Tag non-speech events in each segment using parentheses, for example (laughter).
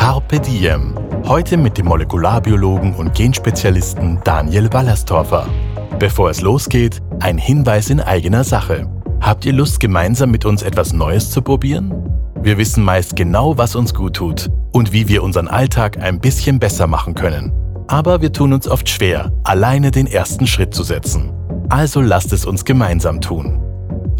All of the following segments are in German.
Carpe Diem. Heute mit dem Molekularbiologen und Genspezialisten Daniel Wallerstorfer. Bevor es losgeht, ein Hinweis in eigener Sache. Habt ihr Lust, gemeinsam mit uns etwas Neues zu probieren? Wir wissen meist genau, was uns gut tut und wie wir unseren Alltag ein bisschen besser machen können. Aber wir tun uns oft schwer, alleine den ersten Schritt zu setzen. Also lasst es uns gemeinsam tun.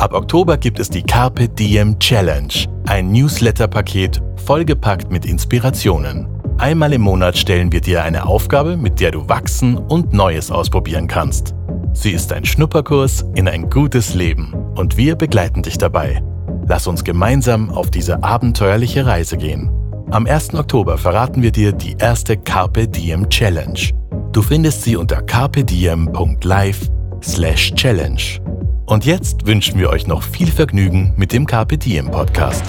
Ab Oktober gibt es die Carpe Diem Challenge, ein Newsletter-Paket vollgepackt mit Inspirationen. Einmal im Monat stellen wir dir eine Aufgabe, mit der du wachsen und Neues ausprobieren kannst. Sie ist ein Schnupperkurs in ein gutes Leben und wir begleiten dich dabei. Lass uns gemeinsam auf diese abenteuerliche Reise gehen. Am 1. Oktober verraten wir dir die erste Carpe Diem Challenge. Du findest sie unter carpediem.live/challenge. Und jetzt wünschen wir euch noch viel Vergnügen mit dem Carpe Diem Podcast.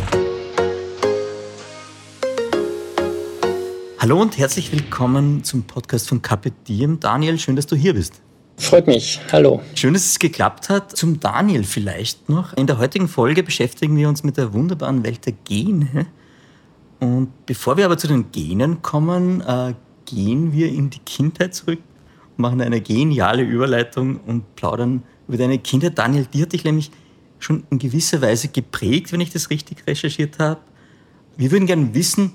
Hallo und herzlich willkommen zum Podcast von Carpe Diem. Daniel, schön, dass du hier bist. Freut mich. Hallo. Schön, dass es geklappt hat. Zum Daniel vielleicht noch. In der heutigen Folge beschäftigen wir uns mit der wunderbaren Welt der Gene. Und bevor wir aber zu den Genen kommen, äh, gehen wir in die Kindheit zurück, machen eine geniale Überleitung und plaudern über deine Kindheit. Daniel, die hat dich nämlich schon in gewisser Weise geprägt, wenn ich das richtig recherchiert habe. Wir würden gerne wissen,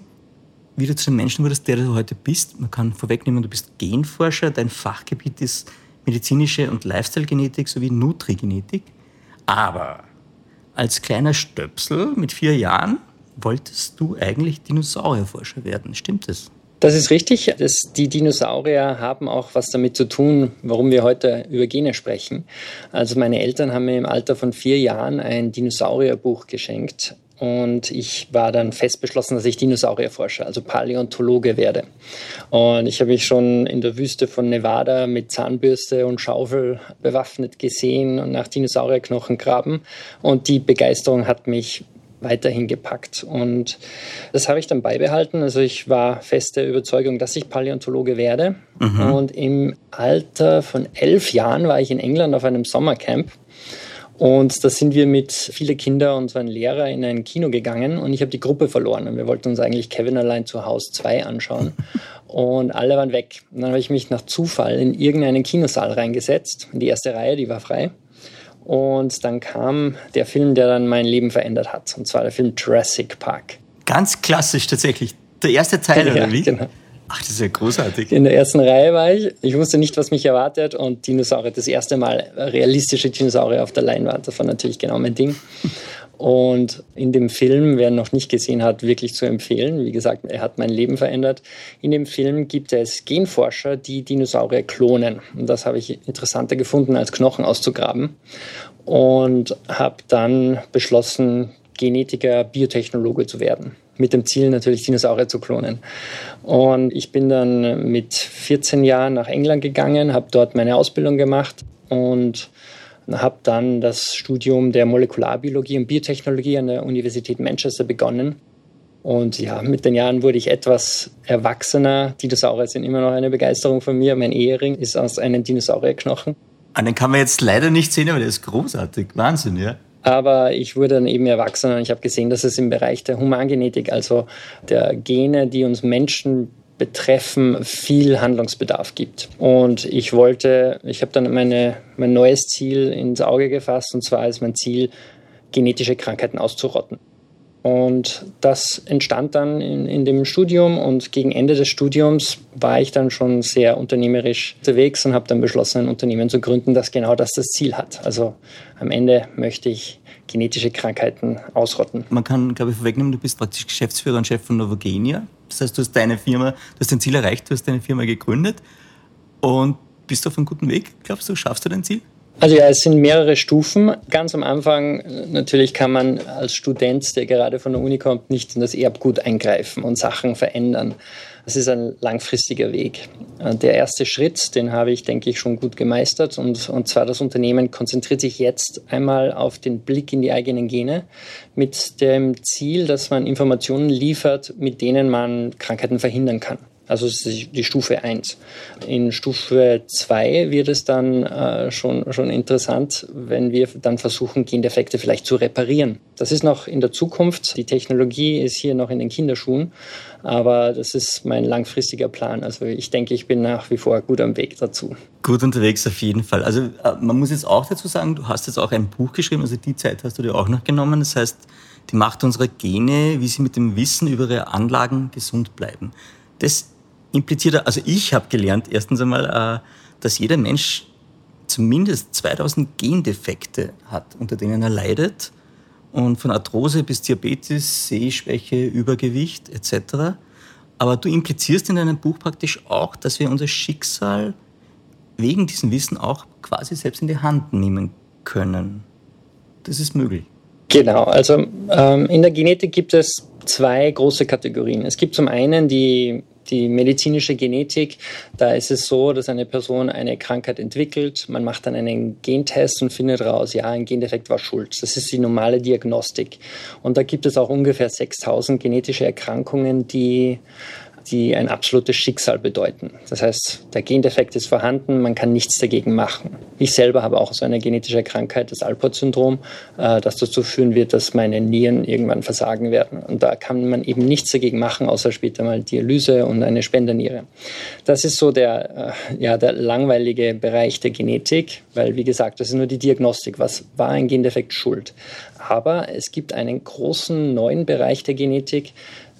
wie du zu dem Menschen wurdest, der du heute bist. Man kann vorwegnehmen, du bist Genforscher, dein Fachgebiet ist medizinische und Lifestyle-Genetik sowie Nutrigenetik. Aber als kleiner Stöpsel mit vier Jahren wolltest du eigentlich Dinosaurierforscher werden. Stimmt das? Das ist richtig. Das, die Dinosaurier haben auch was damit zu tun, warum wir heute über Gene sprechen. Also meine Eltern haben mir im Alter von vier Jahren ein Dinosaurierbuch geschenkt und ich war dann fest beschlossen, dass ich Dinosaurierforscher, also Paläontologe werde. Und ich habe mich schon in der Wüste von Nevada mit Zahnbürste und Schaufel bewaffnet gesehen und nach Dinosaurierknochen graben. Und die Begeisterung hat mich weiterhin gepackt. Und das habe ich dann beibehalten. Also ich war fest der Überzeugung, dass ich Paläontologe werde. Mhm. Und im Alter von elf Jahren war ich in England auf einem Sommercamp und da sind wir mit vielen Kindern und so einem Lehrer in ein Kino gegangen und ich habe die Gruppe verloren. Und wir wollten uns eigentlich Kevin allein zu Haus 2 anschauen. Und alle waren weg. Und dann habe ich mich nach Zufall in irgendeinen Kinosaal reingesetzt. In die erste Reihe, die war frei. Und dann kam der Film, der dann mein Leben verändert hat. Und zwar der Film Jurassic Park. Ganz klassisch tatsächlich. Der erste Teil, (laughs) ja, oder wie? Genau. Ach, das ist ja großartig. In der ersten Reihe war ich. Ich wusste nicht, was mich erwartet. Und Dinosaurier, das erste Mal realistische Dinosaurier auf der Leinwand, das war natürlich genau mein Ding. Und in dem Film, wer noch nicht gesehen hat, wirklich zu empfehlen. Wie gesagt, er hat mein Leben verändert. In dem Film gibt es Genforscher, die Dinosaurier klonen. Und das habe ich interessanter gefunden, als Knochen auszugraben. Und habe dann beschlossen, Genetiker, Biotechnologe zu werden mit dem Ziel natürlich Dinosaurier zu klonen. Und ich bin dann mit 14 Jahren nach England gegangen, habe dort meine Ausbildung gemacht und habe dann das Studium der Molekularbiologie und Biotechnologie an der Universität Manchester begonnen. Und ja, mit den Jahren wurde ich etwas erwachsener. Dinosaurier sind immer noch eine Begeisterung von mir. Mein Ehering ist aus einem Dinosaurierknochen. Ah, den kann man jetzt leider nicht sehen, aber der ist großartig. Wahnsinn, ja. Aber ich wurde dann eben erwachsen und ich habe gesehen, dass es im Bereich der Humangenetik, also der Gene, die uns Menschen betreffen, viel Handlungsbedarf gibt. Und ich wollte, ich habe dann meine, mein neues Ziel ins Auge gefasst, und zwar ist mein Ziel, genetische Krankheiten auszurotten. Und das entstand dann in, in dem Studium und gegen Ende des Studiums war ich dann schon sehr unternehmerisch unterwegs und habe dann beschlossen, ein Unternehmen zu gründen, das genau das das Ziel hat. Also am Ende möchte ich genetische Krankheiten ausrotten. Man kann, glaube ich, vorwegnehmen, du bist praktisch Geschäftsführer und Chef von Novogenia. Das heißt, du hast deine Firma, du hast dein Ziel erreicht, du hast deine Firma gegründet und bist du auf einem guten Weg. Glaubst du, schaffst du dein Ziel? Also ja, es sind mehrere Stufen. Ganz am Anfang, natürlich kann man als Student, der gerade von der Uni kommt, nicht in das Erbgut eingreifen und Sachen verändern. Das ist ein langfristiger Weg. Der erste Schritt, den habe ich, denke ich, schon gut gemeistert. Und, und zwar das Unternehmen konzentriert sich jetzt einmal auf den Blick in die eigenen Gene mit dem Ziel, dass man Informationen liefert, mit denen man Krankheiten verhindern kann. Also das ist die Stufe 1. In Stufe 2 wird es dann äh, schon, schon interessant, wenn wir dann versuchen, Gendefekte vielleicht zu reparieren. Das ist noch in der Zukunft. Die Technologie ist hier noch in den Kinderschuhen, aber das ist mein langfristiger Plan. Also ich denke, ich bin nach wie vor gut am Weg dazu. Gut unterwegs auf jeden Fall. Also äh, man muss jetzt auch dazu sagen, du hast jetzt auch ein Buch geschrieben, also die Zeit hast du dir auch noch genommen. Das heißt, die Macht unserer Gene, wie sie mit dem Wissen über ihre Anlagen gesund bleiben. Das impliziert, also ich habe gelernt, erstens einmal, äh, dass jeder Mensch zumindest 2000 Gendefekte hat, unter denen er leidet. Und von Arthrose bis Diabetes, Sehschwäche, Übergewicht etc. Aber du implizierst in deinem Buch praktisch auch, dass wir unser Schicksal wegen diesem Wissen auch quasi selbst in die Hand nehmen können. Das ist möglich. Genau, also ähm, in der Genetik gibt es zwei große Kategorien. Es gibt zum einen die die medizinische Genetik, da ist es so, dass eine Person eine Krankheit entwickelt, man macht dann einen Gentest und findet raus, ja, ein Gendefekt war schuld. Das ist die normale Diagnostik. Und da gibt es auch ungefähr 6000 genetische Erkrankungen, die die ein absolutes Schicksal bedeuten. Das heißt, der Gendefekt ist vorhanden, man kann nichts dagegen machen. Ich selber habe auch so eine genetische Krankheit, das Alport-Syndrom, äh, das dazu führen wird, dass meine Nieren irgendwann versagen werden. Und da kann man eben nichts dagegen machen, außer später mal Dialyse und eine Spenderniere. Das ist so der, äh, ja, der langweilige Bereich der Genetik, weil, wie gesagt, das ist nur die Diagnostik. Was war ein Gendefekt schuld? Aber es gibt einen großen neuen Bereich der Genetik,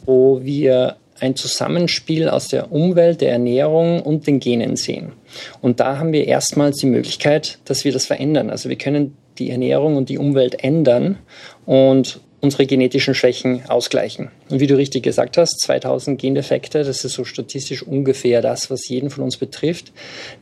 wo wir ein Zusammenspiel aus der Umwelt, der Ernährung und den Genen sehen. Und da haben wir erstmals die Möglichkeit, dass wir das verändern. Also wir können die Ernährung und die Umwelt ändern und unsere genetischen Schwächen ausgleichen. Und wie du richtig gesagt hast, 2000 Gendefekte, das ist so statistisch ungefähr das, was jeden von uns betrifft.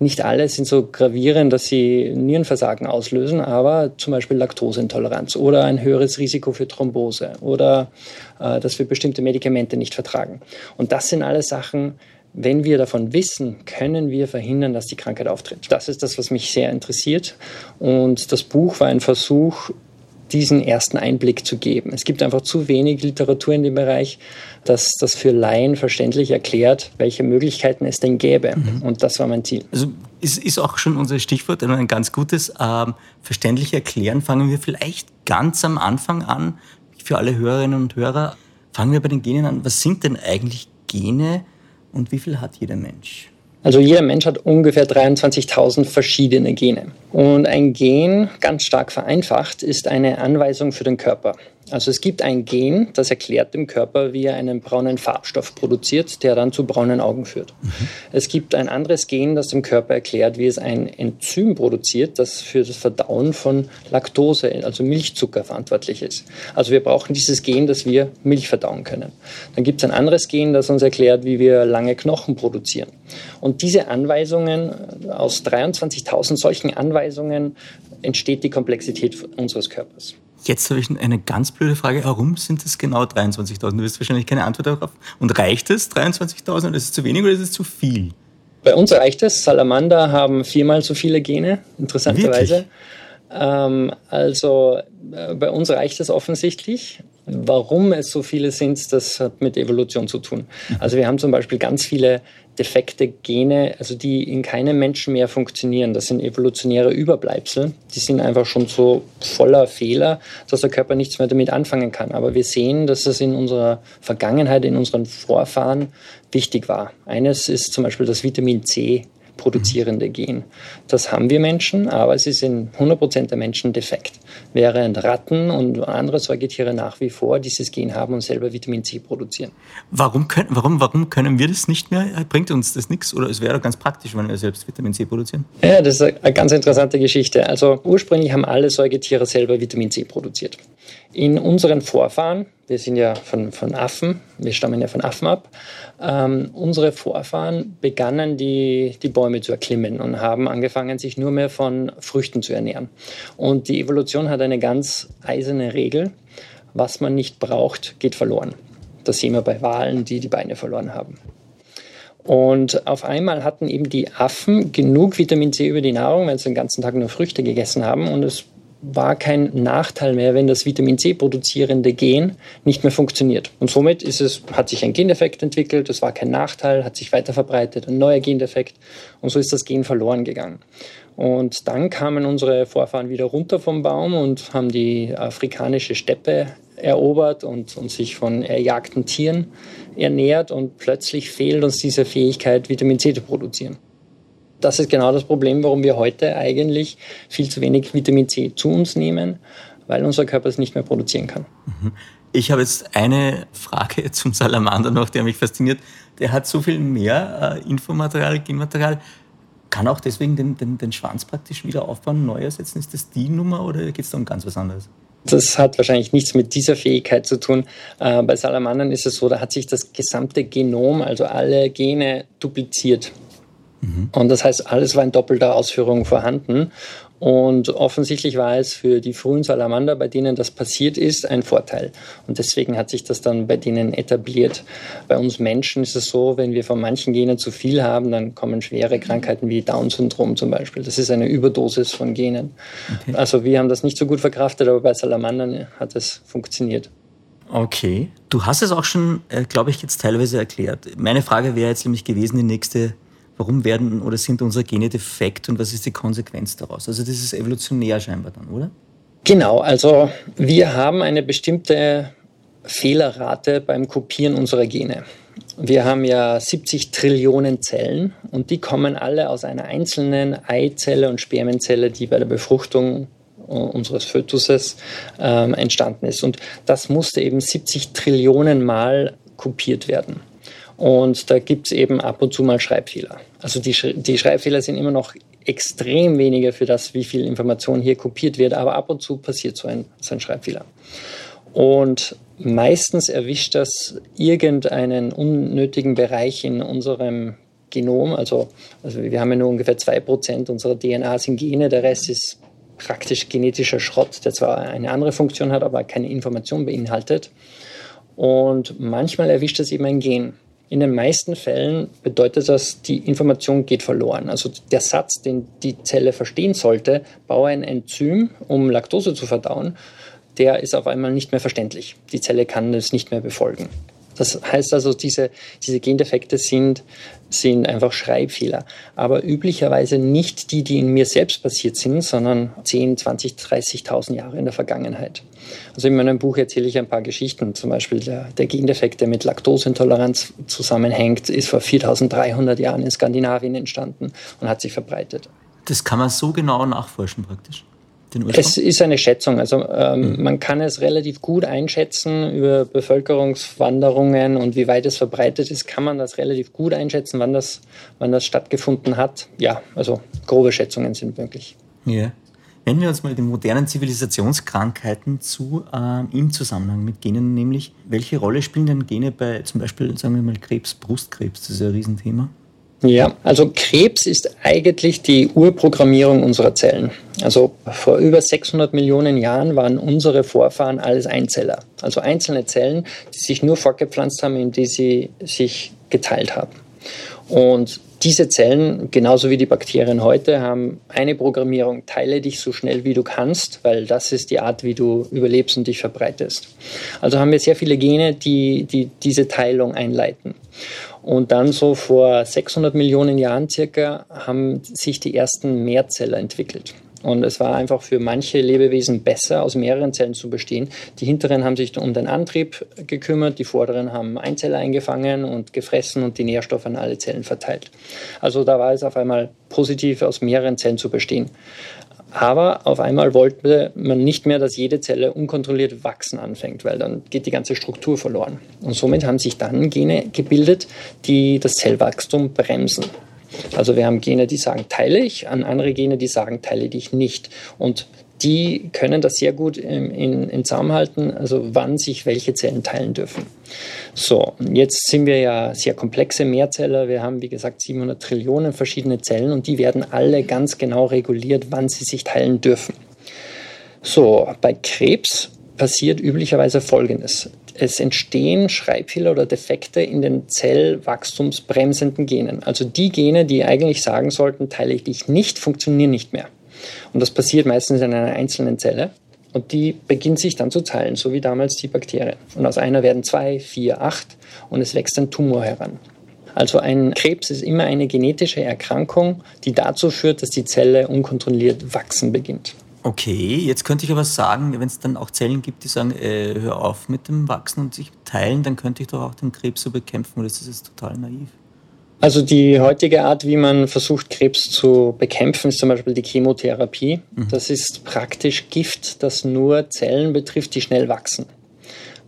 Nicht alle sind so gravierend, dass sie Nierenversagen auslösen, aber zum Beispiel Laktoseintoleranz oder ein höheres Risiko für Thrombose oder äh, dass wir bestimmte Medikamente nicht vertragen. Und das sind alles Sachen, wenn wir davon wissen, können wir verhindern, dass die Krankheit auftritt. Das ist das, was mich sehr interessiert. Und das Buch war ein Versuch, diesen ersten Einblick zu geben. Es gibt einfach zu wenig Literatur in dem Bereich, dass das für Laien verständlich erklärt, welche Möglichkeiten es denn gäbe. Mhm. Und das war mein Ziel. Also ist, ist auch schon unser Stichwort, ein ganz gutes. Ähm, verständlich erklären fangen wir vielleicht ganz am Anfang an. Für alle Hörerinnen und Hörer fangen wir bei den Genen an. Was sind denn eigentlich Gene und wie viel hat jeder Mensch? Also jeder Mensch hat ungefähr 23.000 verschiedene Gene. Und ein Gen, ganz stark vereinfacht, ist eine Anweisung für den Körper. Also es gibt ein Gen, das erklärt dem Körper, wie er einen braunen Farbstoff produziert, der dann zu braunen Augen führt. Mhm. Es gibt ein anderes Gen, das dem Körper erklärt, wie es ein Enzym produziert, das für das Verdauen von Laktose, also Milchzucker, verantwortlich ist. Also wir brauchen dieses Gen, dass wir Milch verdauen können. Dann gibt es ein anderes Gen, das uns erklärt, wie wir lange Knochen produzieren. Und diese Anweisungen, aus 23.000 solchen Anweisungen entsteht die Komplexität unseres Körpers. Jetzt habe ich eine ganz blöde Frage. Warum sind es genau 23.000? Du wirst wahrscheinlich keine Antwort darauf. Und reicht es 23.000? Ist es zu wenig oder ist es zu viel? Bei uns reicht es. Salamander haben viermal so viele Gene, interessanterweise. Ähm, also äh, bei uns reicht es offensichtlich. Warum es so viele sind, das hat mit Evolution zu tun. Also wir haben zum Beispiel ganz viele defekte Gene, also die in keinem Menschen mehr funktionieren. Das sind evolutionäre Überbleibsel. Die sind einfach schon so voller Fehler, dass der Körper nichts mehr damit anfangen kann. Aber wir sehen, dass es in unserer Vergangenheit, in unseren Vorfahren wichtig war. Eines ist zum Beispiel das Vitamin C produzierende Gen. Das haben wir Menschen, aber es ist in 100% der Menschen defekt. Während Ratten und andere Säugetiere nach wie vor dieses Gen haben und selber Vitamin C produzieren. Warum können, warum, warum können wir das nicht mehr? Bringt uns das nichts? Oder es wäre ganz praktisch, wenn wir selbst Vitamin C produzieren? Ja, das ist eine ganz interessante Geschichte. Also ursprünglich haben alle Säugetiere selber Vitamin C produziert. In unseren Vorfahren, wir sind ja von, von Affen, wir stammen ja von Affen ab, ähm, unsere Vorfahren begannen die, die Bäume zu erklimmen und haben angefangen, sich nur mehr von Früchten zu ernähren. Und die Evolution hat eine ganz eiserne Regel, was man nicht braucht, geht verloren. Das sehen wir bei Walen, die die Beine verloren haben. Und auf einmal hatten eben die Affen genug Vitamin C über die Nahrung, weil sie den ganzen Tag nur Früchte gegessen haben. Und es war kein Nachteil mehr, wenn das Vitamin C produzierende Gen nicht mehr funktioniert. Und somit ist es, hat sich ein Gendefekt entwickelt, es war kein Nachteil, hat sich weiter verbreitet, ein neuer Gendefekt. Und so ist das Gen verloren gegangen. Und dann kamen unsere Vorfahren wieder runter vom Baum und haben die afrikanische Steppe erobert und, und sich von erjagten Tieren ernährt und plötzlich fehlt uns diese Fähigkeit, Vitamin C zu produzieren. Das ist genau das Problem, warum wir heute eigentlich viel zu wenig Vitamin C zu uns nehmen, weil unser Körper es nicht mehr produzieren kann. Mhm. Ich habe jetzt eine Frage (laughs) zum Salamander noch, der mich fasziniert. Der hat so viel mehr äh, Infomaterial, Genmaterial. Kann auch deswegen den, den, den Schwanz praktisch wieder aufbauen, neu ersetzen? Ist das die Nummer oder geht es da um ganz was anderes? Das hat wahrscheinlich nichts mit dieser Fähigkeit zu tun. Äh, bei Salamandern ist es so, da hat sich das gesamte Genom, also alle Gene, dupliziert. Mhm. Und das heißt, alles war in doppelter Ausführung vorhanden. Und offensichtlich war es für die frühen Salamander, bei denen das passiert ist, ein Vorteil. Und deswegen hat sich das dann bei denen etabliert. Bei uns Menschen ist es so, wenn wir von manchen Genen zu viel haben, dann kommen schwere Krankheiten wie Down-Syndrom zum Beispiel. Das ist eine Überdosis von Genen. Okay. Also wir haben das nicht so gut verkraftet, aber bei Salamandern hat es funktioniert. Okay. Du hast es auch schon, äh, glaube ich, jetzt teilweise erklärt. Meine Frage wäre jetzt nämlich gewesen, die nächste warum werden oder sind unsere Gene defekt und was ist die Konsequenz daraus? Also das ist evolutionär scheinbar dann, oder? Genau, also wir haben eine bestimmte Fehlerrate beim Kopieren unserer Gene. Wir haben ja 70 Trillionen Zellen und die kommen alle aus einer einzelnen Eizelle und Spermienzelle, die bei der Befruchtung unseres Fötuses ähm, entstanden ist. Und das musste eben 70 Trillionen Mal kopiert werden. Und da gibt es eben ab und zu mal Schreibfehler. Also die, die Schreibfehler sind immer noch extrem weniger für das, wie viel Information hier kopiert wird, aber ab und zu passiert so ein, so ein Schreibfehler. Und meistens erwischt das irgendeinen unnötigen Bereich in unserem Genom. Also, also wir haben ja nur ungefähr 2% unserer DNA sind Gene, der Rest ist praktisch genetischer Schrott, der zwar eine andere Funktion hat, aber keine Information beinhaltet. Und manchmal erwischt das eben ein Gen. In den meisten Fällen bedeutet das, die Information geht verloren. Also der Satz, den die Zelle verstehen sollte, baue ein Enzym, um Laktose zu verdauen, der ist auf einmal nicht mehr verständlich. Die Zelle kann es nicht mehr befolgen. Das heißt also, diese, diese Gendefekte sind, sind einfach Schreibfehler. Aber üblicherweise nicht die, die in mir selbst passiert sind, sondern 10, 20, 30.000 Jahre in der Vergangenheit. Also in meinem Buch erzähle ich ein paar Geschichten. Zum Beispiel der, der Gendefekt, der mit Laktoseintoleranz zusammenhängt, ist vor 4300 Jahren in Skandinavien entstanden und hat sich verbreitet. Das kann man so genau nachforschen praktisch. Es ist eine Schätzung. Also ähm, mhm. man kann es relativ gut einschätzen über Bevölkerungswanderungen und wie weit es verbreitet ist, kann man das relativ gut einschätzen, wann das, wann das stattgefunden hat. Ja, also grobe Schätzungen sind möglich. Ja. Wenden wir uns mal den modernen Zivilisationskrankheiten zu, äh, im Zusammenhang mit Genen, nämlich welche Rolle spielen denn Gene bei zum Beispiel, sagen wir mal, Krebs, Brustkrebs? Das ist ja ein Riesenthema. Ja, also Krebs ist eigentlich die Urprogrammierung unserer Zellen. Also vor über 600 Millionen Jahren waren unsere Vorfahren alles Einzeller. Also einzelne Zellen, die sich nur fortgepflanzt haben, indem sie sich geteilt haben. Und diese Zellen, genauso wie die Bakterien heute, haben eine Programmierung, teile dich so schnell wie du kannst, weil das ist die Art, wie du überlebst und dich verbreitest. Also haben wir sehr viele Gene, die, die diese Teilung einleiten. Und dann so vor 600 Millionen Jahren circa haben sich die ersten Mehrzeller entwickelt. Und es war einfach für manche Lebewesen besser, aus mehreren Zellen zu bestehen. Die hinteren haben sich um den Antrieb gekümmert, die vorderen haben Einzeller eingefangen und gefressen und die Nährstoffe an alle Zellen verteilt. Also da war es auf einmal positiv, aus mehreren Zellen zu bestehen. Aber auf einmal wollte man nicht mehr, dass jede Zelle unkontrolliert wachsen anfängt, weil dann geht die ganze Struktur verloren. Und somit haben sich dann Gene gebildet, die das Zellwachstum bremsen. Also wir haben Gene, die sagen, teile ich, an andere Gene, die sagen, teile dich nicht. Und die können das sehr gut in, in, in Zaum halten, also wann sich welche Zellen teilen dürfen. So, jetzt sind wir ja sehr komplexe Mehrzeller. Wir haben, wie gesagt, 700 Trillionen verschiedene Zellen und die werden alle ganz genau reguliert, wann sie sich teilen dürfen. So, bei Krebs passiert üblicherweise Folgendes. es entstehen Schreibfehler oder Defekte in den zellwachstumsbremsenden Genen. Also die Gene, die eigentlich sagen sollten, teile ich dich nicht, funktionieren nicht mehr. Und das passiert meistens in einer einzelnen Zelle. Und die beginnt sich dann zu teilen, so wie damals die Bakterien. Und aus einer werden zwei, vier, acht und es wächst ein Tumor heran. Also ein Krebs ist immer eine genetische Erkrankung, die dazu führt, dass die Zelle unkontrolliert wachsen beginnt. Okay, jetzt könnte ich aber sagen, wenn es dann auch Zellen gibt, die sagen, äh, hör auf mit dem Wachsen und sich teilen, dann könnte ich doch auch den Krebs so bekämpfen oder ist das jetzt total naiv? Also die heutige Art, wie man versucht, Krebs zu bekämpfen, ist zum Beispiel die Chemotherapie. Mhm. Das ist praktisch Gift, das nur Zellen betrifft, die schnell wachsen.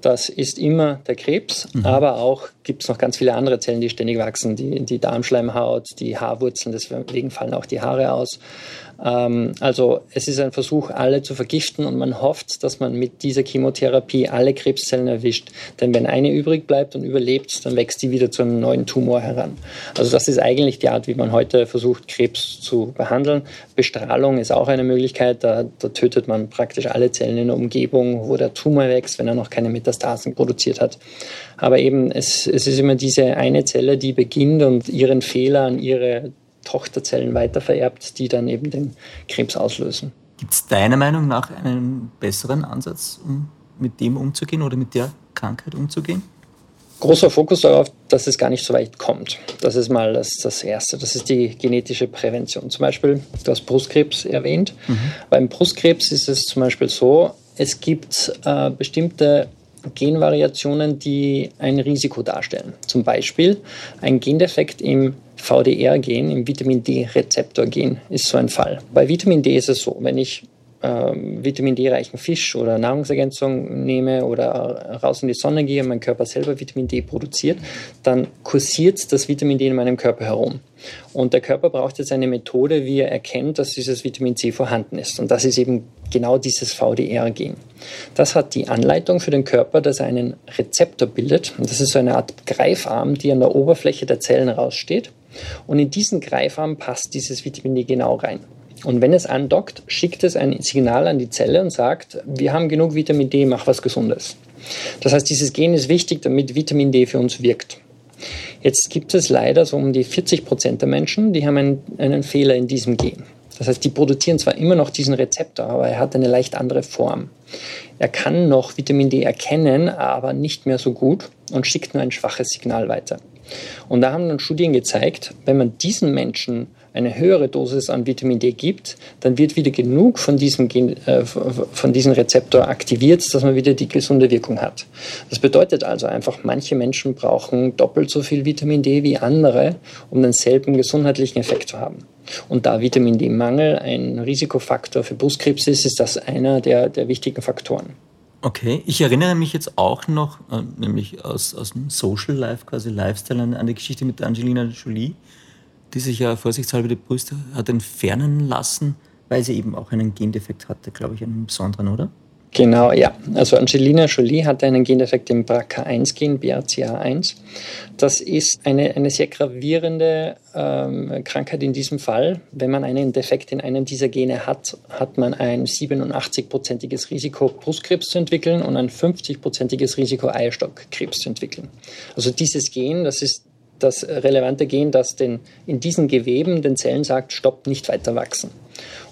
Das ist immer der Krebs, mhm. aber auch gibt es noch ganz viele andere Zellen, die ständig wachsen. Die, die Darmschleimhaut, die Haarwurzeln, deswegen fallen auch die Haare aus. Ähm, also es ist ein Versuch, alle zu vergiften und man hofft, dass man mit dieser Chemotherapie alle Krebszellen erwischt. Denn wenn eine übrig bleibt und überlebt, dann wächst die wieder zu einem neuen Tumor heran. Also das ist eigentlich die Art, wie man heute versucht, Krebs zu behandeln. Bestrahlung ist auch eine Möglichkeit. Da, da tötet man praktisch alle Zellen in der Umgebung, wo der Tumor wächst, wenn er noch keine Metastasen produziert hat. Aber eben, es, es ist immer diese eine Zelle, die beginnt und ihren Fehler an ihre Tochterzellen weitervererbt, die dann eben den Krebs auslösen. Gibt es deiner Meinung nach einen besseren Ansatz, um mit dem umzugehen oder mit der Krankheit umzugehen? Großer Fokus darauf, dass es gar nicht so weit kommt. Das ist mal das, das Erste. Das ist die genetische Prävention. Zum Beispiel, du hast Brustkrebs erwähnt. Mhm. Beim Brustkrebs ist es zum Beispiel so, es gibt äh, bestimmte Genvariationen, die ein Risiko darstellen. Zum Beispiel ein Gendefekt im VDR-Gen, im Vitamin D-Rezeptor-Gen ist so ein Fall. Bei Vitamin D ist es so, wenn ich ähm, Vitamin D-reichen Fisch oder Nahrungsergänzung nehme oder raus in die Sonne gehe und mein Körper selber Vitamin D produziert, dann kursiert das Vitamin D in meinem Körper herum. Und der Körper braucht jetzt eine Methode, wie er erkennt, dass dieses Vitamin C vorhanden ist. Und das ist eben genau dieses VDR-Gen. Das hat die Anleitung für den Körper, dass er einen Rezeptor bildet. Und das ist so eine Art Greifarm, die an der Oberfläche der Zellen raussteht. Und in diesen Greifarm passt dieses Vitamin D genau rein. Und wenn es andockt, schickt es ein Signal an die Zelle und sagt, wir haben genug Vitamin D, mach was Gesundes. Das heißt, dieses Gen ist wichtig, damit Vitamin D für uns wirkt. Jetzt gibt es leider so um die 40 Prozent der Menschen, die haben einen, einen Fehler in diesem Gen. Das heißt, die produzieren zwar immer noch diesen Rezeptor, aber er hat eine leicht andere Form. Er kann noch Vitamin D erkennen, aber nicht mehr so gut und schickt nur ein schwaches Signal weiter. Und da haben dann Studien gezeigt, wenn man diesen Menschen eine höhere Dosis an Vitamin D gibt, dann wird wieder genug von diesem, Gen, äh, von diesem Rezeptor aktiviert, dass man wieder die gesunde Wirkung hat. Das bedeutet also einfach, manche Menschen brauchen doppelt so viel Vitamin D wie andere, um denselben gesundheitlichen Effekt zu haben. Und da Vitamin D-Mangel ein Risikofaktor für Brustkrebs ist, ist das einer der, der wichtigen Faktoren. Okay, ich erinnere mich jetzt auch noch, äh, nämlich aus, aus dem Social Life, quasi Lifestyle, an, die Geschichte mit Angelina Jolie die sich ja vorsichtshalber die Brüste hat entfernen lassen, weil sie eben auch einen Gendefekt hatte, glaube ich, einen besonderen, oder? Genau, ja. Also Angelina Jolie hatte einen Gendefekt im BRCA1-Gen, BRCA1. Das ist eine, eine sehr gravierende ähm, Krankheit in diesem Fall. Wenn man einen Defekt in einem dieser Gene hat, hat man ein 87-prozentiges Risiko, Brustkrebs zu entwickeln und ein 50-prozentiges Risiko, Eierstockkrebs zu entwickeln. Also dieses Gen, das ist das relevante Gen, das den, in diesen Geweben den Zellen sagt, stopp, nicht weiter wachsen.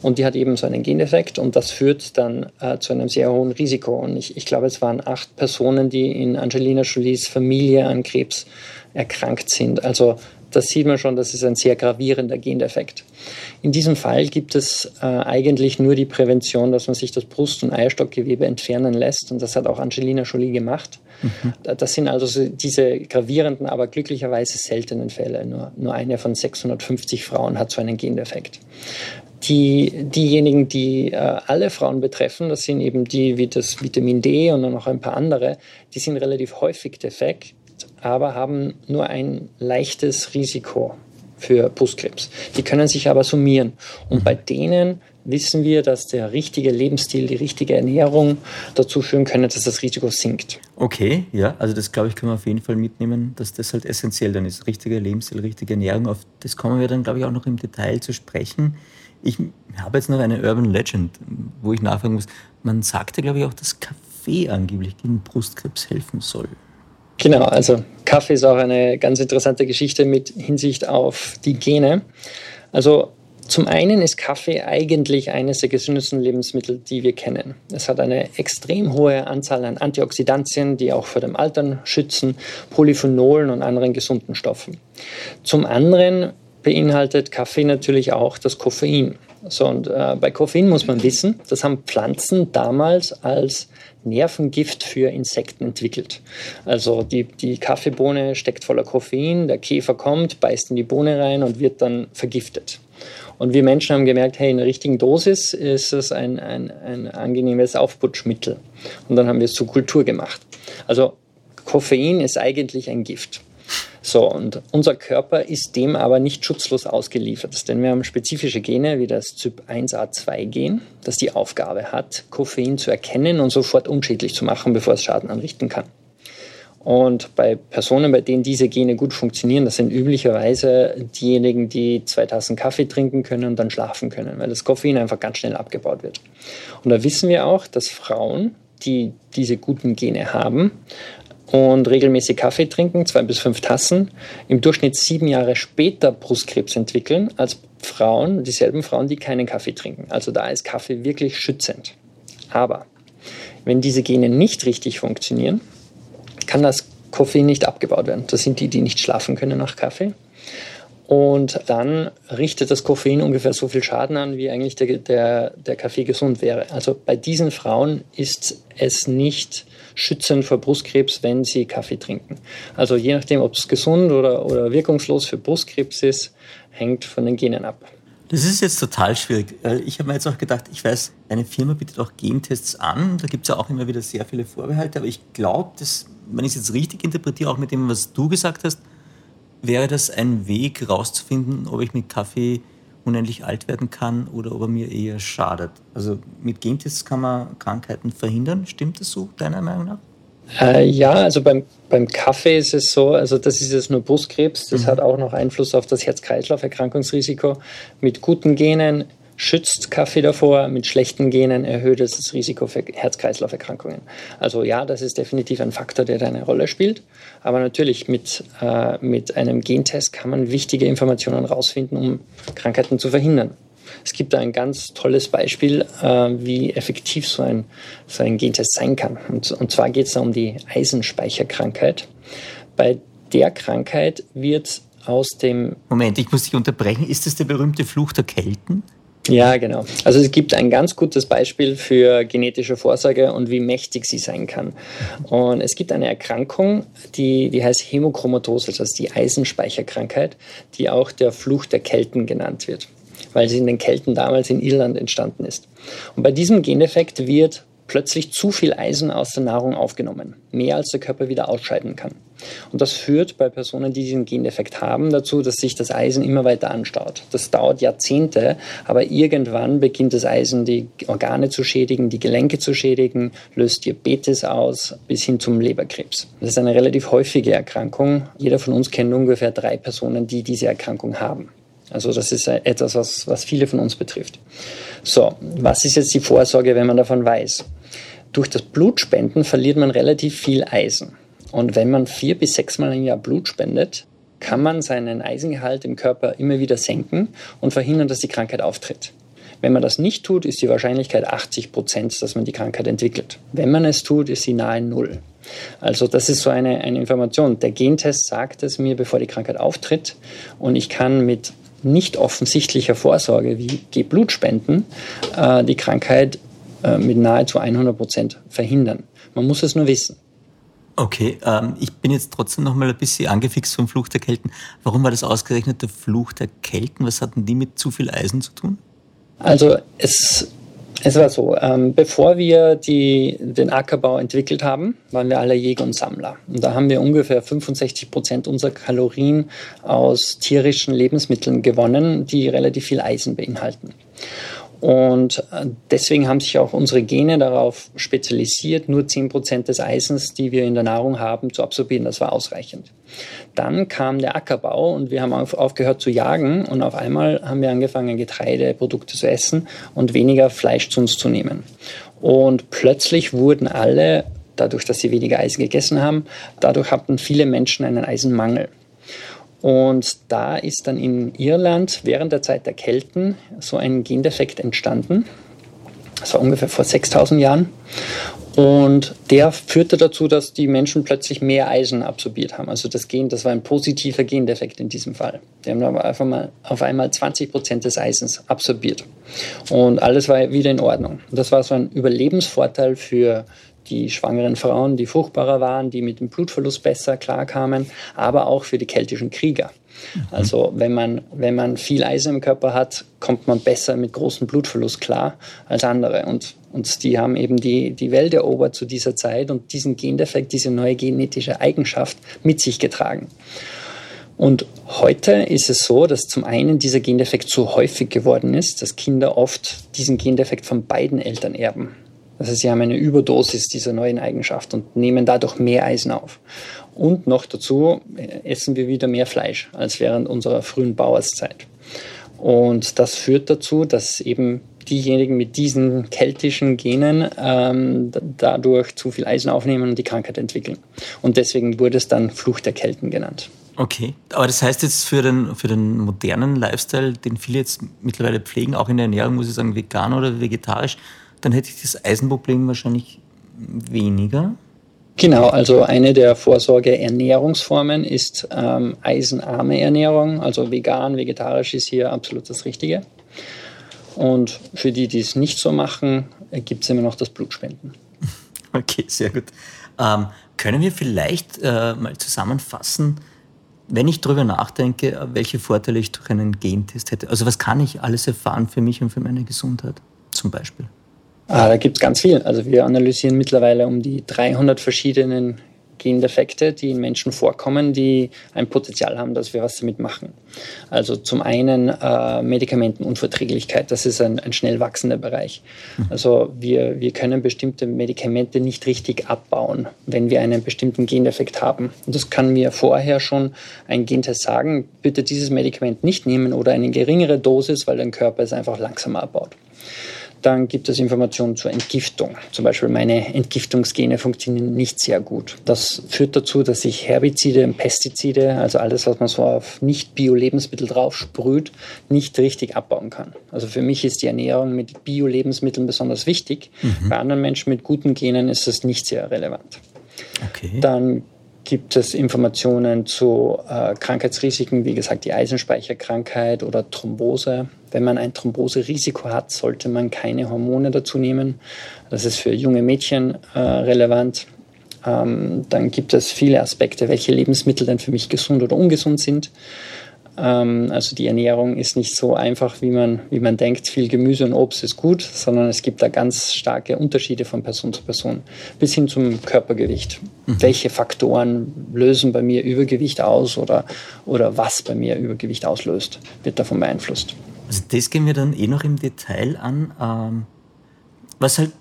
Und die hat eben so einen Gendefekt und das führt dann äh, zu einem sehr hohen Risiko. Und ich, ich glaube, es waren acht Personen, die in Angelina Jolies Familie an Krebs erkrankt sind. Also das sieht man schon, das ist ein sehr gravierender Gendefekt. In diesem Fall gibt es äh, eigentlich nur die Prävention, dass man sich das Brust- und Eierstockgewebe entfernen lässt. Und das hat auch Angelina Jolie gemacht. Mhm. Das sind also diese gravierenden, aber glücklicherweise seltenen Fälle. Nur, nur eine von 650 Frauen hat so einen Gendefekt. Die, diejenigen, die äh, alle Frauen betreffen, das sind eben die wie das Vitamin D und dann noch ein paar andere, die sind relativ häufig defekt aber haben nur ein leichtes Risiko für Brustkrebs. Die können sich aber summieren. Und bei denen wissen wir, dass der richtige Lebensstil, die richtige Ernährung dazu führen können, dass das Risiko sinkt. Okay, ja, also das glaube ich, können wir auf jeden Fall mitnehmen, dass das halt essentiell dann ist. Richtiger Lebensstil, richtige Ernährung. Auf das kommen wir dann, glaube ich, auch noch im Detail zu sprechen. Ich habe jetzt noch eine Urban Legend, wo ich nachfragen muss. Man sagte, glaube ich, auch, dass Kaffee angeblich gegen Brustkrebs helfen soll. Genau, also Kaffee ist auch eine ganz interessante Geschichte mit Hinsicht auf die Gene. Also zum einen ist Kaffee eigentlich eines der gesündesten Lebensmittel, die wir kennen. Es hat eine extrem hohe Anzahl an Antioxidantien, die auch vor dem Altern schützen, Polyphenolen und anderen gesunden Stoffen. Zum anderen beinhaltet Kaffee natürlich auch das Koffein. So, und äh, bei Koffein muss man wissen, das haben Pflanzen damals als Nervengift für Insekten entwickelt. Also die, die Kaffeebohne steckt voller Koffein, der Käfer kommt, beißt in die Bohne rein und wird dann vergiftet. Und wir Menschen haben gemerkt, hey, in der richtigen Dosis ist es ein, ein, ein angenehmes Aufputschmittel. Und dann haben wir es zur Kultur gemacht. Also Koffein ist eigentlich ein Gift. So, und unser Körper ist dem aber nicht schutzlos ausgeliefert, denn wir haben spezifische Gene wie das Typ1A2-Gen, das die Aufgabe hat, Koffein zu erkennen und sofort unschädlich zu machen, bevor es Schaden anrichten kann. Und bei Personen, bei denen diese Gene gut funktionieren, das sind üblicherweise diejenigen, die zwei Tassen Kaffee trinken können und dann schlafen können, weil das Koffein einfach ganz schnell abgebaut wird. Und da wissen wir auch, dass Frauen, die diese guten Gene haben, und regelmäßig Kaffee trinken, zwei bis fünf Tassen, im Durchschnitt sieben Jahre später Brustkrebs entwickeln als Frauen, dieselben Frauen, die keinen Kaffee trinken. Also da ist Kaffee wirklich schützend. Aber wenn diese Gene nicht richtig funktionieren, kann das Koffein nicht abgebaut werden. Das sind die, die nicht schlafen können nach Kaffee. Und dann richtet das Koffein ungefähr so viel Schaden an, wie eigentlich der, der, der Kaffee gesund wäre. Also bei diesen Frauen ist es nicht schützend vor Brustkrebs, wenn sie Kaffee trinken. Also je nachdem, ob es gesund oder, oder wirkungslos für Brustkrebs ist, hängt von den Genen ab. Das ist jetzt total schwierig. Ich habe mir jetzt auch gedacht, ich weiß, eine Firma bietet auch Gentests an. Da gibt es ja auch immer wieder sehr viele Vorbehalte. Aber ich glaube, wenn ich es jetzt richtig interpretiere, auch mit dem, was du gesagt hast, wäre das ein Weg rauszufinden, ob ich mit Kaffee unendlich alt werden kann oder ob er mir eher schadet. Also mit Gentests kann man Krankheiten verhindern. Stimmt das so, deiner Meinung nach? Äh, ja, also beim, beim Kaffee ist es so, also das ist jetzt nur Brustkrebs, das mhm. hat auch noch Einfluss auf das Herz-Kreislauf-Erkrankungsrisiko. Mit guten Genen schützt Kaffee davor, mit schlechten Genen erhöht es das Risiko für Herz-Kreislauf-Erkrankungen. Also ja, das ist definitiv ein Faktor, der da eine Rolle spielt. Aber natürlich mit, äh, mit einem Gentest kann man wichtige Informationen rausfinden, um Krankheiten zu verhindern. Es gibt da ein ganz tolles Beispiel, äh, wie effektiv so ein, so ein Gentest sein kann. Und, und zwar geht es da um die Eisenspeicherkrankheit. Bei der Krankheit wird aus dem... Moment, ich muss dich unterbrechen. Ist das der berühmte Fluch der Kelten? Ja, genau. Also es gibt ein ganz gutes Beispiel für genetische Vorsorge und wie mächtig sie sein kann. Und es gibt eine Erkrankung, die, die heißt Hämochromatose, das ist die Eisenspeicherkrankheit, die auch der Fluch der Kelten genannt wird, weil sie in den Kelten damals in Irland entstanden ist. Und bei diesem Geneffekt wird plötzlich zu viel Eisen aus der Nahrung aufgenommen, mehr als der Körper wieder ausscheiden kann. Und das führt bei Personen, die diesen Gendefekt haben, dazu, dass sich das Eisen immer weiter anstaut. Das dauert Jahrzehnte, aber irgendwann beginnt das Eisen die Organe zu schädigen, die Gelenke zu schädigen, löst Diabetes aus bis hin zum Leberkrebs. Das ist eine relativ häufige Erkrankung. Jeder von uns kennt ungefähr drei Personen, die diese Erkrankung haben. Also das ist etwas, was, was viele von uns betrifft. So, was ist jetzt die Vorsorge, wenn man davon weiß? Durch das Blutspenden verliert man relativ viel Eisen. Und wenn man vier bis sechs Mal im Jahr Blut spendet, kann man seinen Eisengehalt im Körper immer wieder senken und verhindern, dass die Krankheit auftritt. Wenn man das nicht tut, ist die Wahrscheinlichkeit 80 Prozent, dass man die Krankheit entwickelt. Wenn man es tut, ist sie nahe Null. Also das ist so eine, eine Information. Der Gentest sagt es mir, bevor die Krankheit auftritt und ich kann mit nicht offensichtlicher Vorsorge wie Blutspenden äh, die Krankheit äh, mit nahezu 100 Prozent verhindern. Man muss es nur wissen. Okay, ähm, ich bin jetzt trotzdem noch mal ein bisschen angefixt vom Fluch der Kelten. Warum war das ausgerechnet der Fluch der Kelten? Was hatten die mit zu viel Eisen zu tun? Also es, es war so, ähm, bevor wir die, den Ackerbau entwickelt haben, waren wir alle Jäger und Sammler. Und da haben wir ungefähr 65 Prozent unserer Kalorien aus tierischen Lebensmitteln gewonnen, die relativ viel Eisen beinhalten. Und äh, deswegen haben sich auch unsere Gene darauf spezialisiert, nur 10% des Eisens, die wir in der Nahrung haben, zu absorbieren. Das war ausreichend. Dann kam der Ackerbau und wir haben aufgehört zu jagen und auf einmal haben wir angefangen, Getreideprodukte zu essen und weniger Fleisch zu uns zu nehmen. Und plötzlich wurden alle, dadurch, dass sie weniger Eisen gegessen haben, dadurch hatten viele Menschen einen Eisenmangel. Und da ist dann in Irland während der Zeit der Kelten so ein Gendefekt entstanden. Das war ungefähr vor 6000 Jahren. Und der führte dazu, dass die Menschen plötzlich mehr Eisen absorbiert haben. Also das Gen, das war ein positiver Gendefekt in diesem Fall. Die haben aber einfach mal auf einmal 20 Prozent des Eisens absorbiert. Und alles war wieder in Ordnung. Das war so ein Überlebensvorteil für die schwangeren Frauen, die fruchtbarer waren, die mit dem Blutverlust besser klarkamen, aber auch für die keltischen Krieger. Mhm. Also wenn man, wenn man viel Eisen im Körper hat, kommt man besser mit großem Blutverlust klar als andere. Und, und die haben eben die, die Welt erobert zu dieser Zeit und diesen Gendefekt, diese neue genetische Eigenschaft mit sich getragen. Und heute ist es so, dass zum einen dieser Gendefekt so häufig geworden ist, dass Kinder oft diesen Gendefekt von beiden Eltern erben. Also sie haben eine Überdosis dieser neuen Eigenschaft und nehmen dadurch mehr Eisen auf. Und noch dazu äh, essen wir wieder mehr Fleisch als während unserer frühen Bauerszeit. Und das führt dazu, dass eben diejenigen mit diesen keltischen Genen ähm, dadurch zu viel Eisen aufnehmen und die Krankheit entwickeln. Und deswegen wurde es dann Flucht der Kelten genannt. Okay, aber das heißt jetzt für den, für den modernen Lifestyle, den viele jetzt mittlerweile pflegen, auch in der Ernährung, muss ich sagen, vegan oder vegetarisch, dann hätte ich das Eisenproblem wahrscheinlich weniger. Genau, also eine der Vorsorgeernährungsformen ist ähm, eisenarme Ernährung, also vegan, vegetarisch ist hier absolut das Richtige. Und für die, die es nicht so machen, gibt es immer noch das Blutspenden. (laughs) Okay, sehr gut. Ähm, können wir vielleicht äh, mal zusammenfassen, wenn ich darüber nachdenke, welche Vorteile ich durch einen Gentest hätte? Also was kann ich alles erfahren für mich und für meine Gesundheit zum Beispiel? Ah, da gibt es ganz viel. Also wir analysieren mittlerweile um die 300 verschiedenen Gendefekte, die in Menschen vorkommen, die ein Potenzial haben, dass wir was damit machen. Also zum einen äh, Medikamentenunverträglichkeit, das ist ein, ein schnell wachsender Bereich. Mhm. Also wir, wir können bestimmte Medikamente nicht richtig abbauen, wenn wir einen bestimmten Gendefekt haben. Und das kann mir vorher schon ein Gentest sagen, bitte dieses Medikament nicht nehmen oder eine geringere Dosis, weil dein Körper es einfach langsamer abbaut. Dann gibt es Informationen zur Entgiftung. Zum Beispiel meine Entgiftungsgene funktionieren nicht sehr gut. Das führt dazu, dass ich Herbizide und Pestizide, also alles, was man so auf nicht-Bio-Lebensmittel drauf sprüht, nicht richtig abbauen kann. Also für mich ist die Ernährung mit Bio-Lebensmitteln besonders wichtig. Mhm. Bei anderen Menschen mit guten Genen ist das nicht sehr relevant. Okay. Dann gibt es Informationen zu äh, Krankheitsrisiken, wie gesagt die Eisenspeicherkrankheit oder Thrombose. Wenn man ein Thromboserisiko hat, sollte man keine Hormone dazu nehmen. Das ist für junge Mädchen äh, relevant. Ähm, dann gibt es viele Aspekte, welche Lebensmittel denn für mich gesund oder ungesund sind. Ähm, also die Ernährung ist nicht so einfach, wie man, wie man denkt, viel Gemüse und Obst ist gut, sondern es gibt da ganz starke Unterschiede von Person zu Person bis hin zum Körpergewicht. Mhm. Welche Faktoren lösen bei mir Übergewicht aus oder, oder was bei mir Übergewicht auslöst, wird davon beeinflusst. Also das gehen wir dann eh noch im Detail an. Ähm, was halt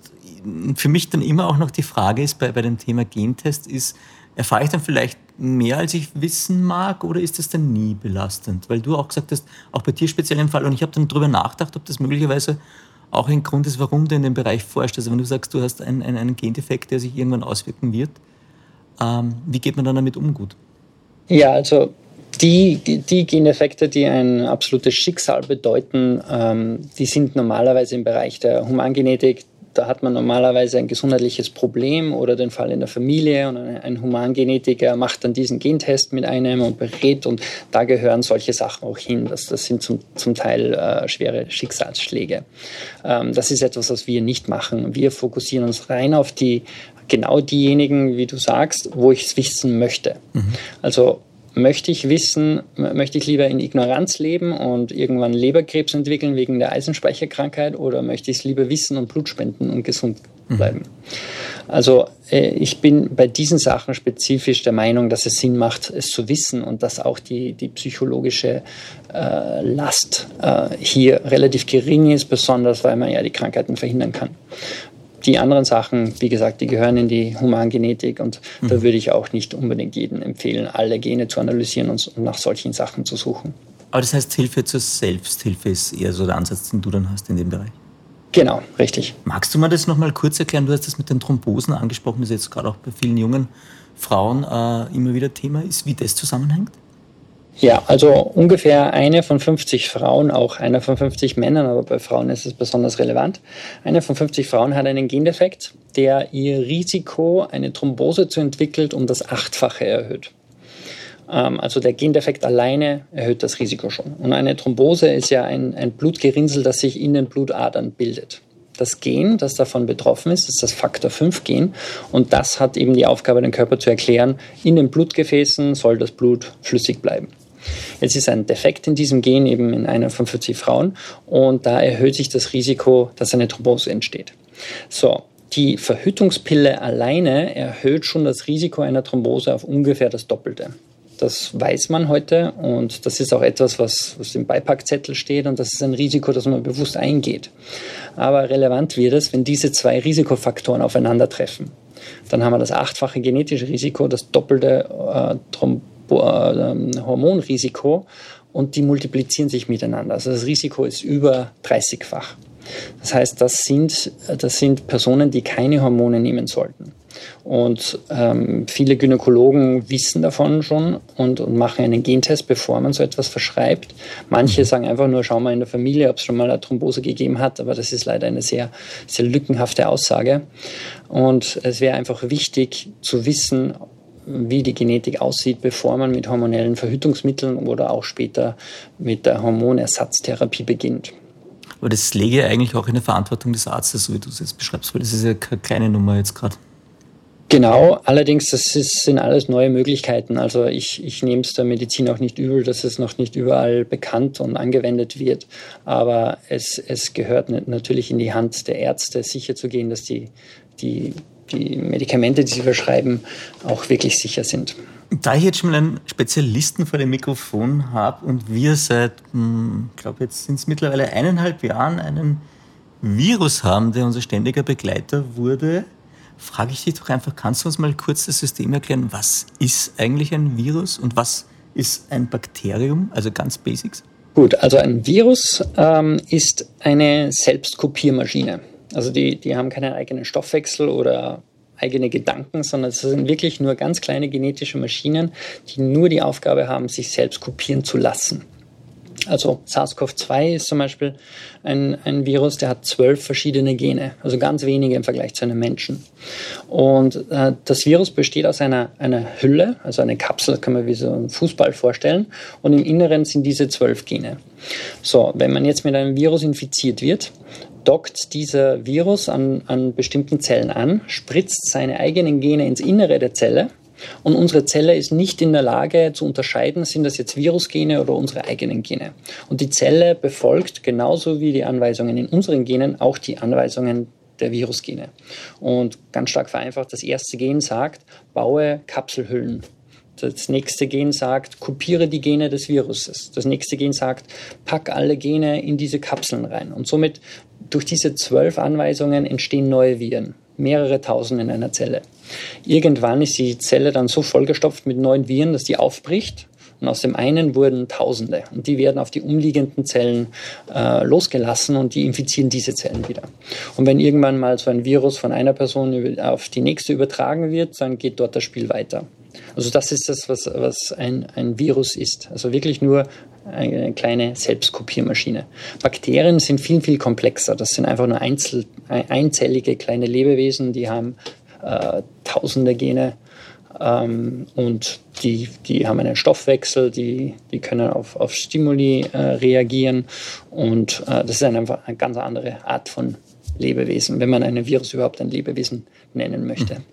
für mich dann immer auch noch die Frage ist bei, bei dem Thema Gentest ist, erfahre ich dann vielleicht mehr, als ich wissen mag, oder ist das dann nie belastend? Weil du auch gesagt hast, auch bei dir speziell im Fall, und ich habe dann darüber nachgedacht, ob das möglicherweise auch ein Grund ist, warum du in dem Bereich forschst. Also wenn du sagst, du hast einen, einen, einen Gendefekt, der sich irgendwann auswirken wird, ähm, wie geht man dann damit um gut? Ja, also die, die Geneffekte, die ein absolutes Schicksal bedeuten, ähm, die sind normalerweise im Bereich der Humangenetik, da hat man normalerweise ein gesundheitliches Problem oder den Fall in der Familie und ein Humangenetiker macht dann diesen Gentest mit einem und berät und da gehören solche Sachen auch hin. Das, das sind zum, zum Teil äh, schwere Schicksalsschläge. Ähm, das ist etwas, was wir nicht machen. Wir fokussieren uns rein auf die genau diejenigen, wie du sagst, wo ich es wissen möchte. Mhm. Also möchte ich wissen, möchte ich lieber in Ignoranz leben und irgendwann Leberkrebs entwickeln wegen der Eisenspeicherkrankheit oder möchte ich es lieber wissen und Blut spenden und gesund mhm. bleiben? Mhm. Also äh, ich bin bei diesen Sachen spezifisch der Meinung, dass es Sinn macht, es zu wissen und dass auch die, die psychologische äh, Last äh, hier relativ gering ist, besonders weil man ja die Krankheiten verhindern kann die anderen Sachen, wie gesagt, die gehören in die Humangenetik und mhm. da würde ich auch nicht unbedingt jedem empfehlen, alle Gene zu analysieren und nach solchen Sachen zu suchen. Aber das heißt, Hilfe zur Selbsthilfe ist eher so der Ansatz, den du dann hast in dem Bereich? Genau, richtig. Magst du mir das nochmal kurz erklären? Du hast das mit den Thrombosen angesprochen, das jetzt gerade auch bei vielen jungen Frauen äh, immer wieder Thema ist, wie das zusammenhängt? Ja, also ungefähr eine von 50 Frauen, auch einer von 50 Männern, aber bei Frauen ist es besonders relevant. Eine von 50 Frauen hat einen Gendefekt, der ihr Risiko, eine Thrombose zu entwickeln, um das Achtfache erhöht. Ähm, also der Gendefekt alleine erhöht das Risiko schon. Und eine Thrombose ist ja ein, ein Blutgerinnsel, das sich in den Blutadern bildet. Das Gen, das davon betroffen ist, ist das Faktor 5 Gen und das hat eben die Aufgabe, den Körper zu erklären, in den Blutgefäßen soll das Blut flüssig bleiben. Jetzt ist ein Defekt in diesem Gen eben in einer von 40 Frauen und da erhöht sich das Risiko, dass eine Thrombose entsteht. So, die Verhütungspille alleine erhöht schon das Risiko einer Thrombose auf ungefähr das Doppelte. Das weiß man heute und das ist auch etwas, was, was im Beipackzettel steht und das ist ein Risiko, das man bewusst eingeht. Aber relevant wird es, wenn diese zwei Risikofaktoren aufeinandertreffen. Dann haben wir das achtfache genetische Risiko, das doppelte äh, äh, Hormonrisiko und die multiplizieren sich miteinander. Also das Risiko ist über 30-fach. Das heißt, das sind, das sind Personen, die keine Hormone nehmen sollten. Und ähm, viele Gynäkologen wissen davon schon und, und, machen einen Gentest, bevor man so etwas verschreibt. Manche mhm. sagen einfach nur, schau mal in der Familie, ob es schon mal eine Thrombose gegeben hat, aber das ist leider eine sehr, sehr lückenhafte Aussage. Und es wäre einfach wichtig zu wissen, wie die Genetik aussieht, bevor man mit hormonellen Verhütungsmitteln oder auch später mit der Hormonersatztherapie beginnt. Aber das lege eigentlich auch in der Verantwortung des Arztes, so wie du es jetzt beschreibst, weil das ist ja keine kleine Nummer jetzt gerade. Genau, allerdings, das ist, sind alles neue Möglichkeiten. Also ich, ich nehme es der Medizin auch nicht übel, dass es noch nicht überall bekannt und angewendet wird. Aber es, es gehört natürlich in die Hand der Ärzte, sicherzugehen, dass die, die, die Medikamente, die sie verschreiben, auch wirklich sicher sind. Da ich jetzt schon mal einen Spezialisten vor dem Mikrofon habe und wir seit, ich hm, glaube, jetzt sind es mittlerweile eineinhalb Jahren einen Virus haben, der unser ständiger Begleiter wurde, frage ich dich doch einfach, kannst du uns mal kurz das System erklären, was ist eigentlich ein Virus und was ist ein Bakterium, also ganz Basics? Gut, also ein Virus ähm, ist eine Selbstkopiermaschine. Also die, die haben keinen eigenen Stoffwechsel oder eigene Gedanken, sondern es sind wirklich nur ganz kleine genetische Maschinen, die nur die Aufgabe haben, sich selbst kopieren zu lassen. Also SARS-CoV-2 ist zum Beispiel ein, ein Virus, der hat zwölf verschiedene Gene, also ganz wenige im Vergleich zu einem Menschen. Und äh, das Virus besteht aus einer, einer Hülle, also eine Kapsel, kann man wie so ein Fußball vorstellen. Und im Inneren sind diese zwölf Gene. So, wenn man jetzt mit einem Virus infiziert wird, dockt dieser Virus an, an bestimmten Zellen an, spritzt seine eigenen Gene ins Innere der Zelle und unsere Zelle ist nicht in der Lage zu unterscheiden, sind das jetzt Virusgene oder unsere eigenen Gene. Und die Zelle befolgt genauso wie die Anweisungen in unseren Genen auch die Anweisungen der Virusgene. Und ganz stark vereinfacht, das erste Gen sagt, baue Kapselhüllen. Das nächste Gen sagt, kopiere die Gene des Viruses. Das nächste Gen sagt, pack alle Gene in diese Kapseln rein. Und somit durch diese zwölf Anweisungen entstehen neue Viren mehrere tausend in einer Zelle. Irgendwann ist die Zelle dann so vollgestopft mit neuen Viren, dass die aufbricht. Und aus dem einen wurden Tausende. Und die werden auf die umliegenden Zellen äh, losgelassen und die infizieren diese Zellen wieder. Und wenn irgendwann mal so ein Virus von einer Person auf die nächste übertragen wird, dann geht dort das Spiel weiter. Also das ist das, was, was ein, ein Virus ist. Also wirklich nur eine kleine Selbstkopiermaschine. Bakterien sind viel, viel komplexer. Das sind einfach nur einzel, einzellige kleine Lebewesen, die haben äh, tausende Gene ähm, und die, die haben einen Stoffwechsel, die, die können auf, auf Stimuli äh, reagieren und äh, das ist einfach eine ganz andere Art von Lebewesen, wenn man ein Virus überhaupt ein Lebewesen nennen möchte. Mhm.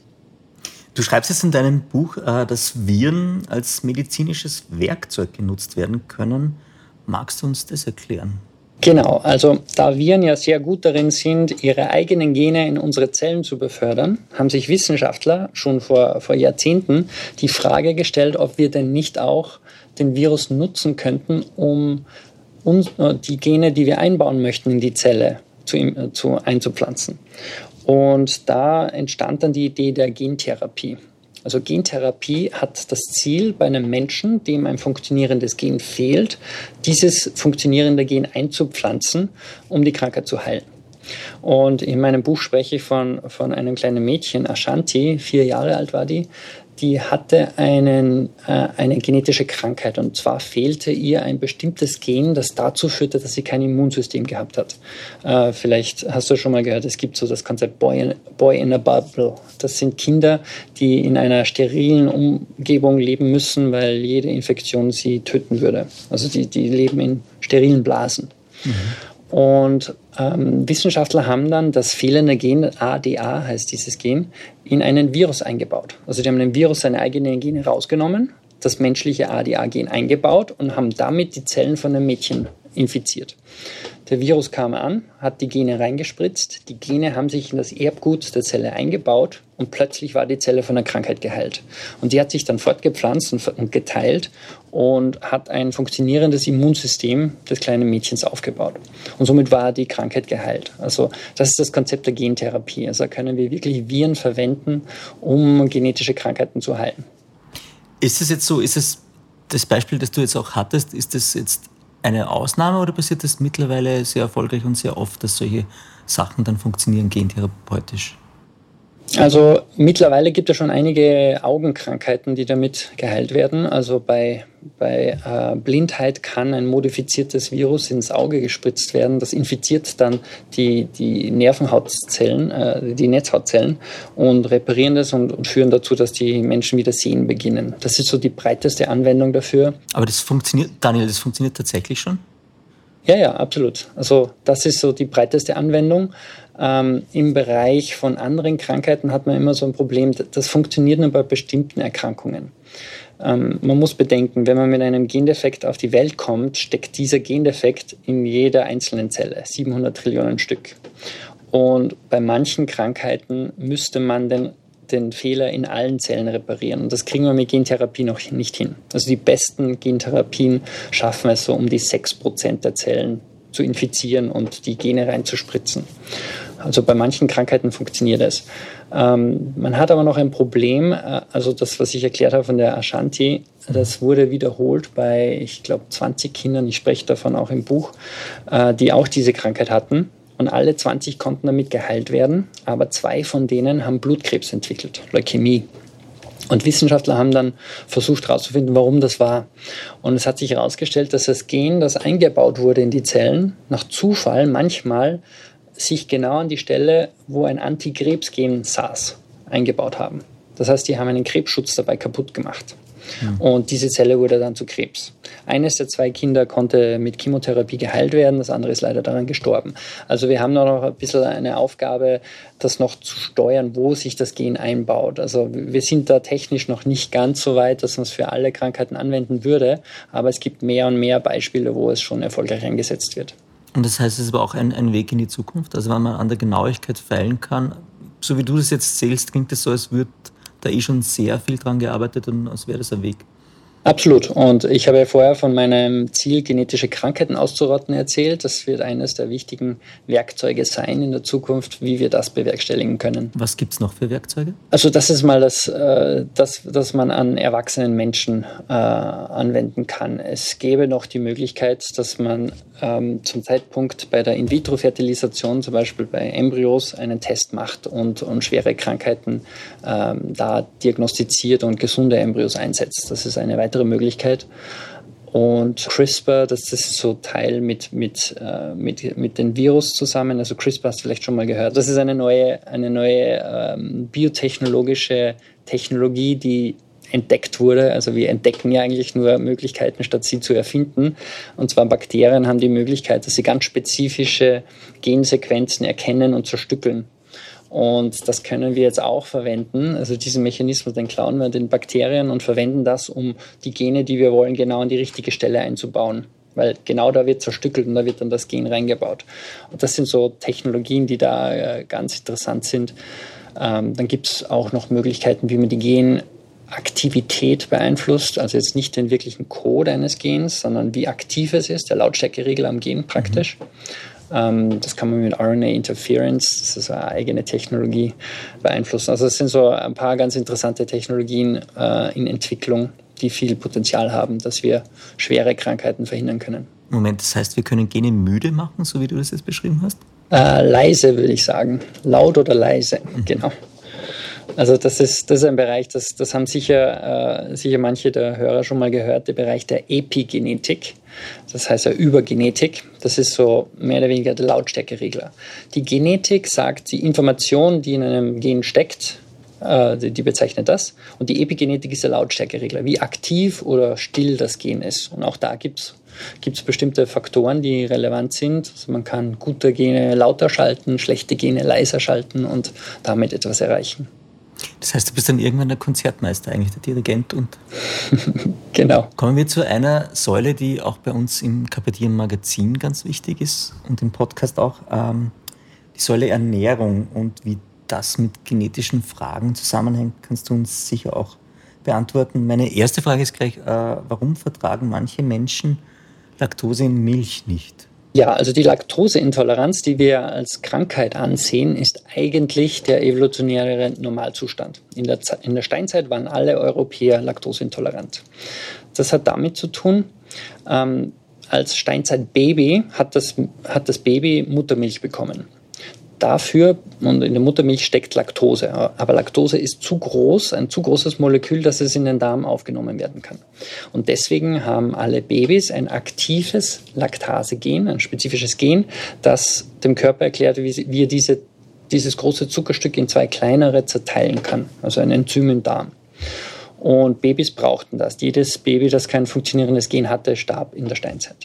Du schreibst jetzt in deinem Buch, äh, dass Viren als medizinisches Werkzeug genutzt werden können. Magst du uns das erklären? Genau, also da Viren ja sehr gut darin sind, ihre eigenen Gene in unsere Zellen zu befördern, haben sich Wissenschaftler schon vor, vor Jahrzehnten die Frage gestellt, ob wir denn nicht auch den Virus nutzen könnten, um uns, äh, die Gene, die wir einbauen möchten in die Zelle, zu, äh, zu einzupflanzen. Und da entstand dann die Idee der Gentherapie. Also Gentherapie hat das Ziel, bei einem Menschen, dem ein funktionierendes Gen fehlt, dieses funktionierende Gen einzupflanzen, um die Krankheit zu heilen. Und in meinem Buch spreche ich von, von einem kleinen Mädchen, Ashanti, vier Jahre alt war die, die hatte einen, äh, eine genetische Krankheit und zwar fehlte ihr ein bestimmtes Gen, das dazu führte, dass sie kein Immunsystem gehabt hat. Äh, vielleicht hast du schon mal gehört, es gibt so das Konzept Boy in, Boy in a Bubble. Das sind Kinder, die in einer sterilen Umgebung leben müssen, weil jede Infektion sie töten würde. Also die, die leben in sterilen Blasen. Mhm. Und ähm, Wissenschaftler haben dann das fehlende Gen, ADA heißt dieses Gen, in einen Virus eingebaut. Also die haben dem Virus seine eigenen Gene rausgenommen, das menschliche ADA-Gen eingebaut und haben damit die Zellen von einem Mädchen infiziert. Der Virus kam an, hat die Gene reingespritzt, die Gene haben sich in das Erbgut der Zelle eingebaut und plötzlich war die Zelle von der Krankheit geheilt. Und die hat sich dann fortgepflanzt und geteilt und hat ein funktionierendes Immunsystem des kleinen Mädchens aufgebaut. Und somit war die Krankheit geheilt. Also das ist das Konzept der Gentherapie. Also können wir wirklich Viren verwenden, um genetische Krankheiten zu heilen. Ist es jetzt so, ist es das Beispiel, das du jetzt auch hattest, ist das jetzt eine Ausnahme oder passiert das mittlerweile sehr erfolgreich und sehr oft, dass solche Sachen dann funktionieren gentherapeutisch? Also mittlerweile gibt es schon einige Augenkrankheiten, die damit geheilt werden. Also bei, bei äh, Blindheit kann ein modifiziertes Virus ins Auge gespritzt werden. Das infiziert dann die, die Nervenhautzellen, äh, die Netzhautzellen und reparieren das und, und, führen dazu, dass die Menschen wieder sehen beginnen. Das ist so die breiteste Anwendung dafür. Aber das funktioniert, Daniel, das funktioniert tatsächlich schon? Ja, ja, absolut. Also das ist so die breiteste Anwendung. Ähm, Im Bereich von anderen Krankheiten hat man immer so ein Problem, das funktioniert nur bei bestimmten Erkrankungen. Ähm, man muss bedenken, wenn man mit einem Gendefekt auf die Welt kommt, steckt dieser Gendefekt in jeder einzelnen Zelle, 700 Trillionen Stück. Und bei manchen Krankheiten müsste man den den Fehler in allen Zellen reparieren. Und das kriegen wir mit Gentherapie noch nicht hin. Also die besten Gentherapien schaffen es so um die 6% der Zellen zu infizieren und die Gene reinzuspritzen. Also bei manchen Krankheiten funktioniert es. Ähm, man hat aber noch ein Problem, äh, also das, was ich erklärt habe von der Ashanti, das wurde wiederholt bei, ich glaube, 20 Kindern, ich spreche davon auch im Buch, äh, die auch diese Krankheit hatten. Und alle 20 konnten damit geheilt werden, aber zwei von denen haben Blutkrebs entwickelt, Leukämie. Und Wissenschaftler haben dann versucht herauszufinden, warum das war. Und es hat sich herausgestellt, dass das Gen, das eingebaut wurde in die Zellen, nach Zufall manchmal sich genau an die Stelle, wo ein Antikrebsgen saß, eingebaut haben. Das heißt, die haben einen Krebsschutz dabei kaputt gemacht. Mhm. Und diese Zelle wurde dann zu Krebs. Eines der zwei Kinder konnte mit Chemotherapie geheilt werden, das andere ist leider daran gestorben. Also wir haben noch ein bisschen eine Aufgabe, das noch zu steuern, wo sich das Gen einbaut. Also wir sind da technisch noch nicht ganz so weit, dass man es für alle Krankheiten anwenden würde, aber es gibt mehr und mehr Beispiele, wo es schon erfolgreich eingesetzt wird. Und das heißt, es ist aber auch ein, ein Weg in die Zukunft. Also wenn man an der Genauigkeit feilen kann, so wie du das jetzt zählst, klingt es so, als würde da eh schon sehr viel dran gearbeitet und als wäre das ein Weg. Absolut. Und ich habe ja vorher von meinem Ziel, genetische Krankheiten auszurotten, erzählt. Das wird eines der wichtigen Werkzeuge sein in der Zukunft, wie wir das bewerkstelligen können. Was gibt es noch für Werkzeuge? Also das ist mal das, äh, das das man an erwachsenen Menschen äh, anwenden kann. Es gäbe noch die Möglichkeit, dass man ähm, zum Zeitpunkt bei der In-vitro-Fertilisation, zum Beispiel bei Embryos, einen Test macht und, und schwere Krankheiten ähm, da diagnostiziert und gesunde Embryos einsetzt. Das ist eine weitere Möglichkeit. Und CRISPR, das, ist so Teil mit, mit, äh, mit, mit dem Virus zusammen. Also CRISPR hast du vielleicht schon mal gehört. Das ist eine neue, eine neue ähm, biotechnologische Technologie, die entdeckt wurde. Also wir entdecken ja eigentlich nur Möglichkeiten, statt sie zu erfinden. Und zwar Bakterien haben die Möglichkeit, dass sie ganz spezifische Gensequenzen erkennen und zerstückeln. Und das können wir jetzt auch verwenden. Also diesen Mechanismus, den klauen wir den Bakterien und verwenden das, um die Gene, die wir wollen, genau an die richtige Stelle einzubauen. Weil genau da wird zerstückelt und da wird dann das Gen reingebaut. Und das sind so Technologien, die da äh, ganz interessant sind. Ähm, dann gibt es auch noch Möglichkeiten, wie man die Gen Aktivität beeinflusst, also jetzt nicht den wirklichen Code eines Gens, sondern wie aktiv es ist, der Lautstärkeregler am Gen praktisch. Mhm. Ähm, das kann man mit RNA Interference, das ist eine eigene Technologie, beeinflussen. Also es sind so ein paar ganz interessante Technologien äh, in Entwicklung, die viel Potenzial haben, dass wir schwere Krankheiten verhindern können. Moment, das heißt, wir können Gene müde machen, so wie du das jetzt beschrieben hast? Äh, leise würde ich sagen. Laut oder leise, mhm. genau. Also das ist, das ist ein Bereich, das, das haben sicher, äh, sicher manche der Hörer schon mal gehört, der Bereich der Epigenetik. Das heißt ja Übergenetik. Das ist so mehr oder weniger der Lautstärkeregler. Die Genetik sagt, die Information, die in einem Gen steckt, äh, die, die, bezeichnet das. Und die Epigenetik ist der Lautstärkeregler, wie aktiv oder still das Gen ist. Und auch da gibt es gibt es bestimmte Faktoren, die relevant sind. Also man kann gute Gene lauter schalten, schlechte Gene leiser schalten und damit etwas erreichen. Das heißt, du bist dann irgendwann der Konzertmeister, eigentlich der Dirigent und. (laughs) genau. Kommen wir zu einer Säule, die auch bei uns im Kapitieren Magazin ganz wichtig ist und im Podcast auch. Ähm, die Säule Ernährung und wie das mit genetischen Fragen zusammenhängt, kannst du uns sicher auch beantworten. Meine erste Frage ist gleich, äh, warum vertragen manche Menschen Laktose in Milch nicht? Ja, also die Laktoseintoleranz, die wir als Krankheit ansehen, ist eigentlich der evolutionäre Normalzustand. In der, in der Steinzeit waren alle Europäer laktoseintolerant. Das hat damit zu tun, ähm, als Steinzeit-Baby hat das, hat das Baby Muttermilch bekommen dafür, und in der Muttermilch steckt Laktose, aber Laktose ist zu groß, ein zu großes Molekül, dass es in den Darm aufgenommen werden kann. Und deswegen haben alle Babys ein aktives Laktase-Gen, ein spezifisches Gen, das dem Körper erklärt, wie, er diese, dieses große Zuckerstück in zwei kleinere zerteilen kann, also ein Enzym im Darm. Und Babys brauchten das. Jedes Baby, das kein funktionierendes Gen hatte, starb in der Steinzeit.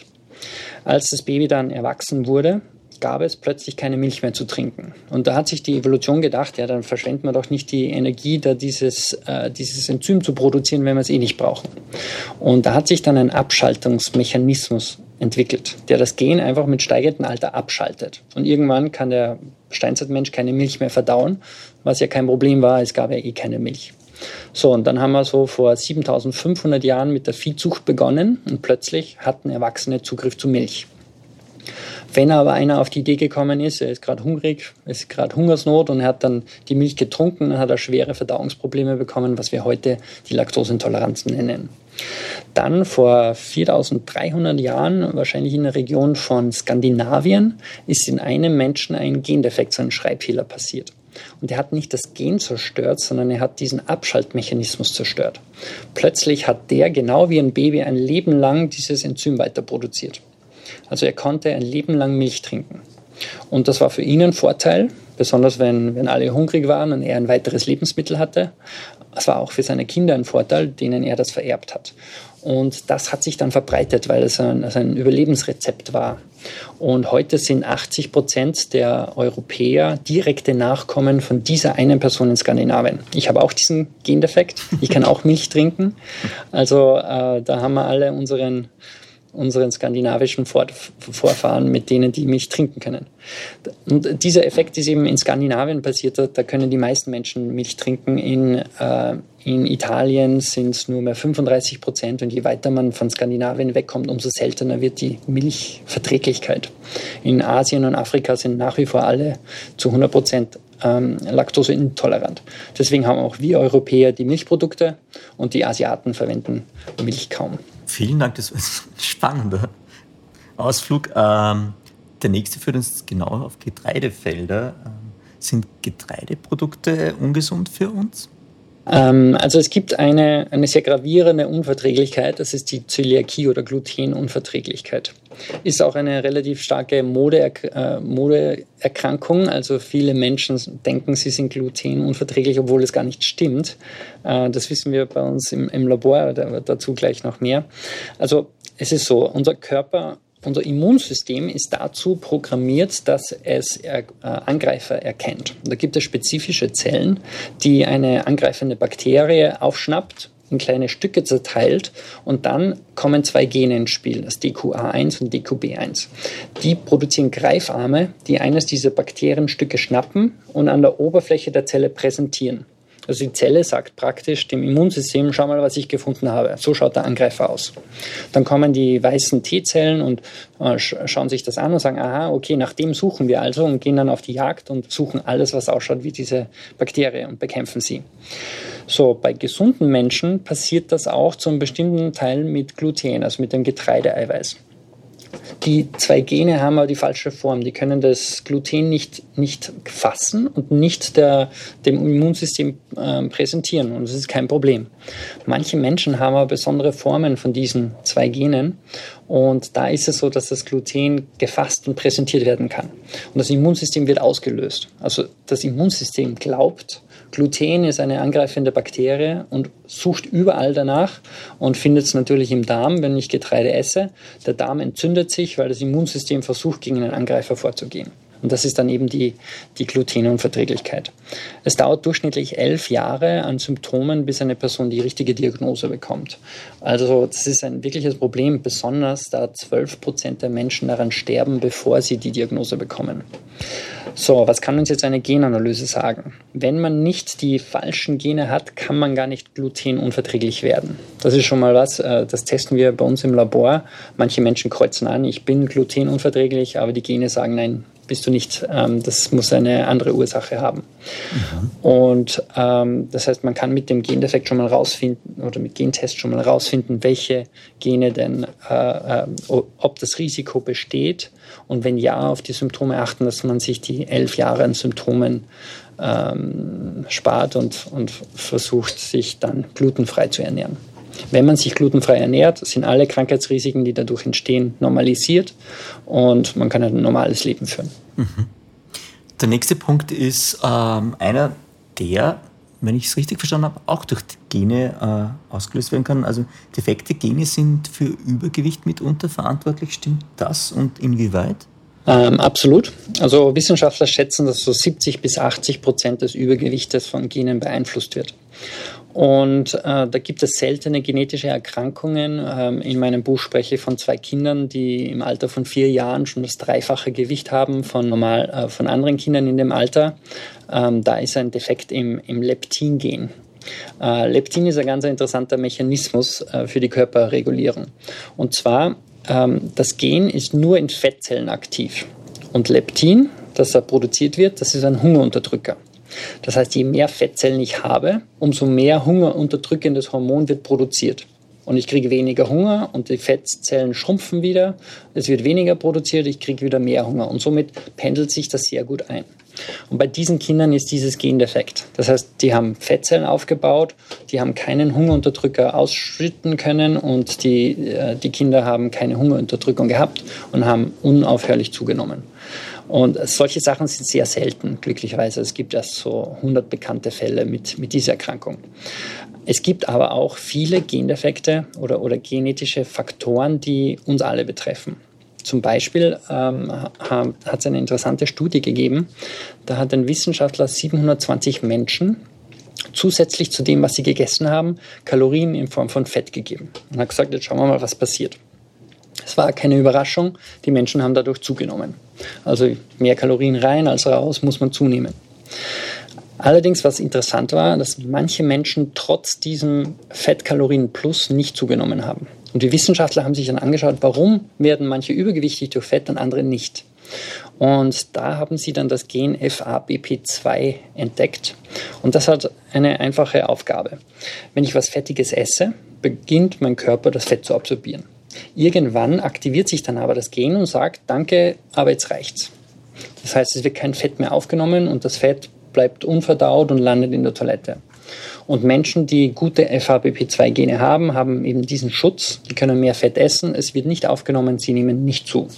Als das Baby dann erwachsen wurde, gab es plötzlich keine Milch mehr zu trinken. Und da hat sich die Evolution gedacht, ja, dann verschwendet man doch nicht die Energie, da dieses, äh, dieses Enzym zu produzieren, wenn wir es eh nicht brauchen. Und da hat sich dann ein Abschaltungsmechanismus entwickelt, der das Gen einfach mit steigendem Alter abschaltet. Und irgendwann kann der Steinzeitmensch keine Milch mehr verdauen, was ja kein Problem war, es gab ja eh keine Milch. So, und dann haben wir so vor 7500 Jahren mit der Viehzucht begonnen und plötzlich hatten Erwachsene Zugriff zu Milch. Wenn aber einer auf die Idee gekommen ist, er ist gerade hungrig, ist gerade Hungersnot und er hat dann die Milch getrunken, dann hat er schwere Verdauungsprobleme bekommen, was wir heute die Laktoseintoleranz nennen. Dann vor 4300 Jahren, wahrscheinlich in der Region von Skandinavien, ist in einem Menschen ein Gendefekt, so ein Schreibfehler passiert. Und er hat nicht das Gen zerstört, sondern er hat diesen Abschaltmechanismus zerstört. Plötzlich hat der, genau wie ein Baby, ein Leben lang dieses Enzym weiter produziert. Also er konnte ein Leben lang Milch trinken. Und das war für ihn ein Vorteil, besonders wenn, wenn alle hungrig waren und er ein weiteres Lebensmittel hatte. Es war auch für seine Kinder ein Vorteil, denen er das vererbt hat. Und das hat sich dann verbreitet, weil es ein, also ein Überlebensrezept war. Und heute sind 80 Prozent der Europäer direkte Nachkommen von dieser einen Person in Skandinavien. Ich habe auch diesen Gendefekt. Ich kann auch Milch trinken. Also äh, da haben wir alle unseren unseren skandinavischen Vorfahren, mit denen die Milch trinken können. Und dieser Effekt ist eben in Skandinavien passiert, da können die meisten Menschen Milch trinken. In, äh, in Italien sind es nur mehr 35 Prozent und je weiter man von Skandinavien wegkommt, umso seltener wird die Milchverträglichkeit. In Asien und Afrika sind nach wie vor alle zu 100 Prozent ähm, laktoseintolerant. Deswegen haben auch wir Europäer die Milchprodukte und die Asiaten verwenden Milch kaum. Vielen Dank, das war (laughs) ein spannender Ausflug. Ähm, der nächste führt uns genau auf Getreidefelder. Ähm, sind Getreideprodukte ungesund für uns? Ähm, also es gibt eine, eine sehr gravierende Unverträglichkeit, das ist die Zöliakie oder Glutenunverträglichkeit. Ist auch eine relativ starke Mode, äh, Modeerkrankung. Also viele Menschen denken, sie sind glutenunverträglich, obwohl es gar nicht stimmt. Äh, das wissen wir bei uns im, im Labor, dazu gleich noch mehr. Also es ist so, unser Körper unser Immunsystem ist dazu programmiert, dass es äh, Angreifer erkennt. Und da gibt es spezifische Zellen, die eine angreifende Bakterie aufschnappt in kleine Stücke zerteilt und dann kommen zwei Gene ins Spiel, das DQA1 und DQB1. Die produzieren Greifarme, die eines dieser Bakterienstücke schnappen und an der Oberfläche der Zelle präsentieren. Also die Zelle sagt praktisch dem Immunsystem, schau mal, was ich gefunden habe. So schaut der Angreifer aus. Dann kommen die weißen T-Zellen und äh, schauen sich das an und sagen, aha, okay, nach dem suchen wir also und gehen dann auf die Jagd und suchen alles, was ausschaut wie diese Bakterie und bekämpfen sie. So, bei gesunden Menschen passiert das auch zu einem bestimmten Teil mit Gluten, also mit dem Getreideeiweiß. Die zwei Gene haben aber die falsche Form. Die können das Gluten nicht, nicht fassen und nicht der, dem Immunsystem äh, präsentieren. Und das ist kein Problem. Manche Menschen haben aber besondere Formen von diesen zwei Genen. Und da ist es so, dass das Gluten gefasst und präsentiert werden kann. Und das Immunsystem wird ausgelöst. Also das Immunsystem glaubt, Gluten ist eine angreifende Bakterie und sucht überall danach und findet es natürlich im Darm, wenn ich Getreide esse. Der Darm entzündet sich, weil das Immunsystem versucht, gegen einen Angreifer vorzugehen. Und das ist dann eben die, die Glutenunverträglichkeit. Es dauert durchschnittlich elf Jahre an Symptomen, bis eine Person die richtige Diagnose bekommt. Also das ist ein wirkliches Problem, besonders da zwölf Prozent der Menschen daran sterben, bevor sie die Diagnose bekommen. So, was kann uns jetzt eine Genanalyse sagen? Wenn man nicht die falschen Gene hat, kann man gar nicht glutenunverträglich werden. Das ist schon mal was, äh, das testen wir bei uns im Labor. Manche Menschen kreuzen an, ich bin glutenunverträglich, aber die Gene sagen, nein, bist du nicht. Ähm, das muss eine andere Ursache haben. Mhm. Und ähm, das heißt, man kann mit dem Gendefekt schon mal rausfinden oder mit Gentest schon mal rausfinden, welche Gene denn, äh, äh, ob das Risiko besteht und wenn ja, auf die Symptome achten, dass man sich die elf Jahre an Symptomen ähm, spart und, und versucht, sich dann glutenfrei zu ernähren. Wenn man sich glutenfrei ernährt, sind alle Krankheitsrisiken, die dadurch entstehen, normalisiert und man kann ein normales Leben führen. Mhm. Der nächste Punkt ist ähm, einer, der, wenn ich es richtig verstanden habe, auch durch Gene äh, ausgelöst werden kann. Also defekte Gene sind für Übergewicht mitunter verantwortlich. Stimmt das und inwieweit? Ähm, absolut. Also Wissenschaftler schätzen, dass so 70 bis 80 Prozent des Übergewichtes von Genen beeinflusst wird. Und äh, da gibt es seltene genetische Erkrankungen. Ähm, in meinem Buch spreche ich von zwei Kindern, die im Alter von vier Jahren schon das dreifache Gewicht haben von normal äh, von anderen Kindern in dem Alter. Ähm, da ist ein Defekt im, im Leptin-Gen. Äh, Leptin ist ein ganz interessanter Mechanismus äh, für die Körperregulierung. Und zwar, ähm, das Gen ist nur in Fettzellen aktiv. Und Leptin, das da produziert wird, das ist ein Hungerunterdrücker. Das heißt, je mehr Fettzellen ich habe, umso mehr hungerunterdrückendes Hormon wird produziert. Und ich kriege weniger Hunger und die Fettzellen schrumpfen wieder. Es wird weniger produziert, ich kriege wieder mehr Hunger. Und somit pendelt sich das sehr gut ein. Und bei diesen Kindern ist dieses Gendefekt. Das heißt, die haben Fettzellen aufgebaut, die haben keinen Hungerunterdrücker ausschütten können und die, äh, die Kinder haben keine Hungerunterdrückung gehabt und haben unaufhörlich zugenommen. Und solche Sachen sind sehr selten, glücklicherweise. Es gibt erst so 100 bekannte Fälle mit, mit dieser Erkrankung. Es gibt aber auch viele Gendefekte oder, oder genetische Faktoren, die uns alle betreffen. Zum Beispiel ähm, hat es eine interessante Studie gegeben. Da hat ein Wissenschaftler 720 Menschen zusätzlich zu dem, was sie gegessen haben, Kalorien in Form von Fett gegeben. Und hat gesagt, jetzt schauen wir mal, was passiert. Es war keine Überraschung, die Menschen haben dadurch zugenommen. Also mehr Kalorien rein als raus muss man zunehmen. Allerdings, was interessant war, dass manche Menschen trotz diesem Fettkalorien-Plus nicht zugenommen haben. Und die Wissenschaftler haben sich dann angeschaut, warum werden manche übergewichtig durch Fett und andere nicht. Und da haben sie dann das Gen FABP2 entdeckt. Und das hat eine einfache Aufgabe. Wenn ich was Fettiges esse, beginnt mein Körper das Fett zu absorbieren. Irgendwann aktiviert sich dann aber das Gen und sagt, danke, aber jetzt reicht's. Das heißt, es wird kein Fett mehr aufgenommen und das Fett bleibt unverdaut und landet in der Toilette. Und Menschen, die gute FABP2-Gene haben, haben eben diesen Schutz. Die können mehr Fett essen, es wird nicht aufgenommen, sie nehmen nicht zu.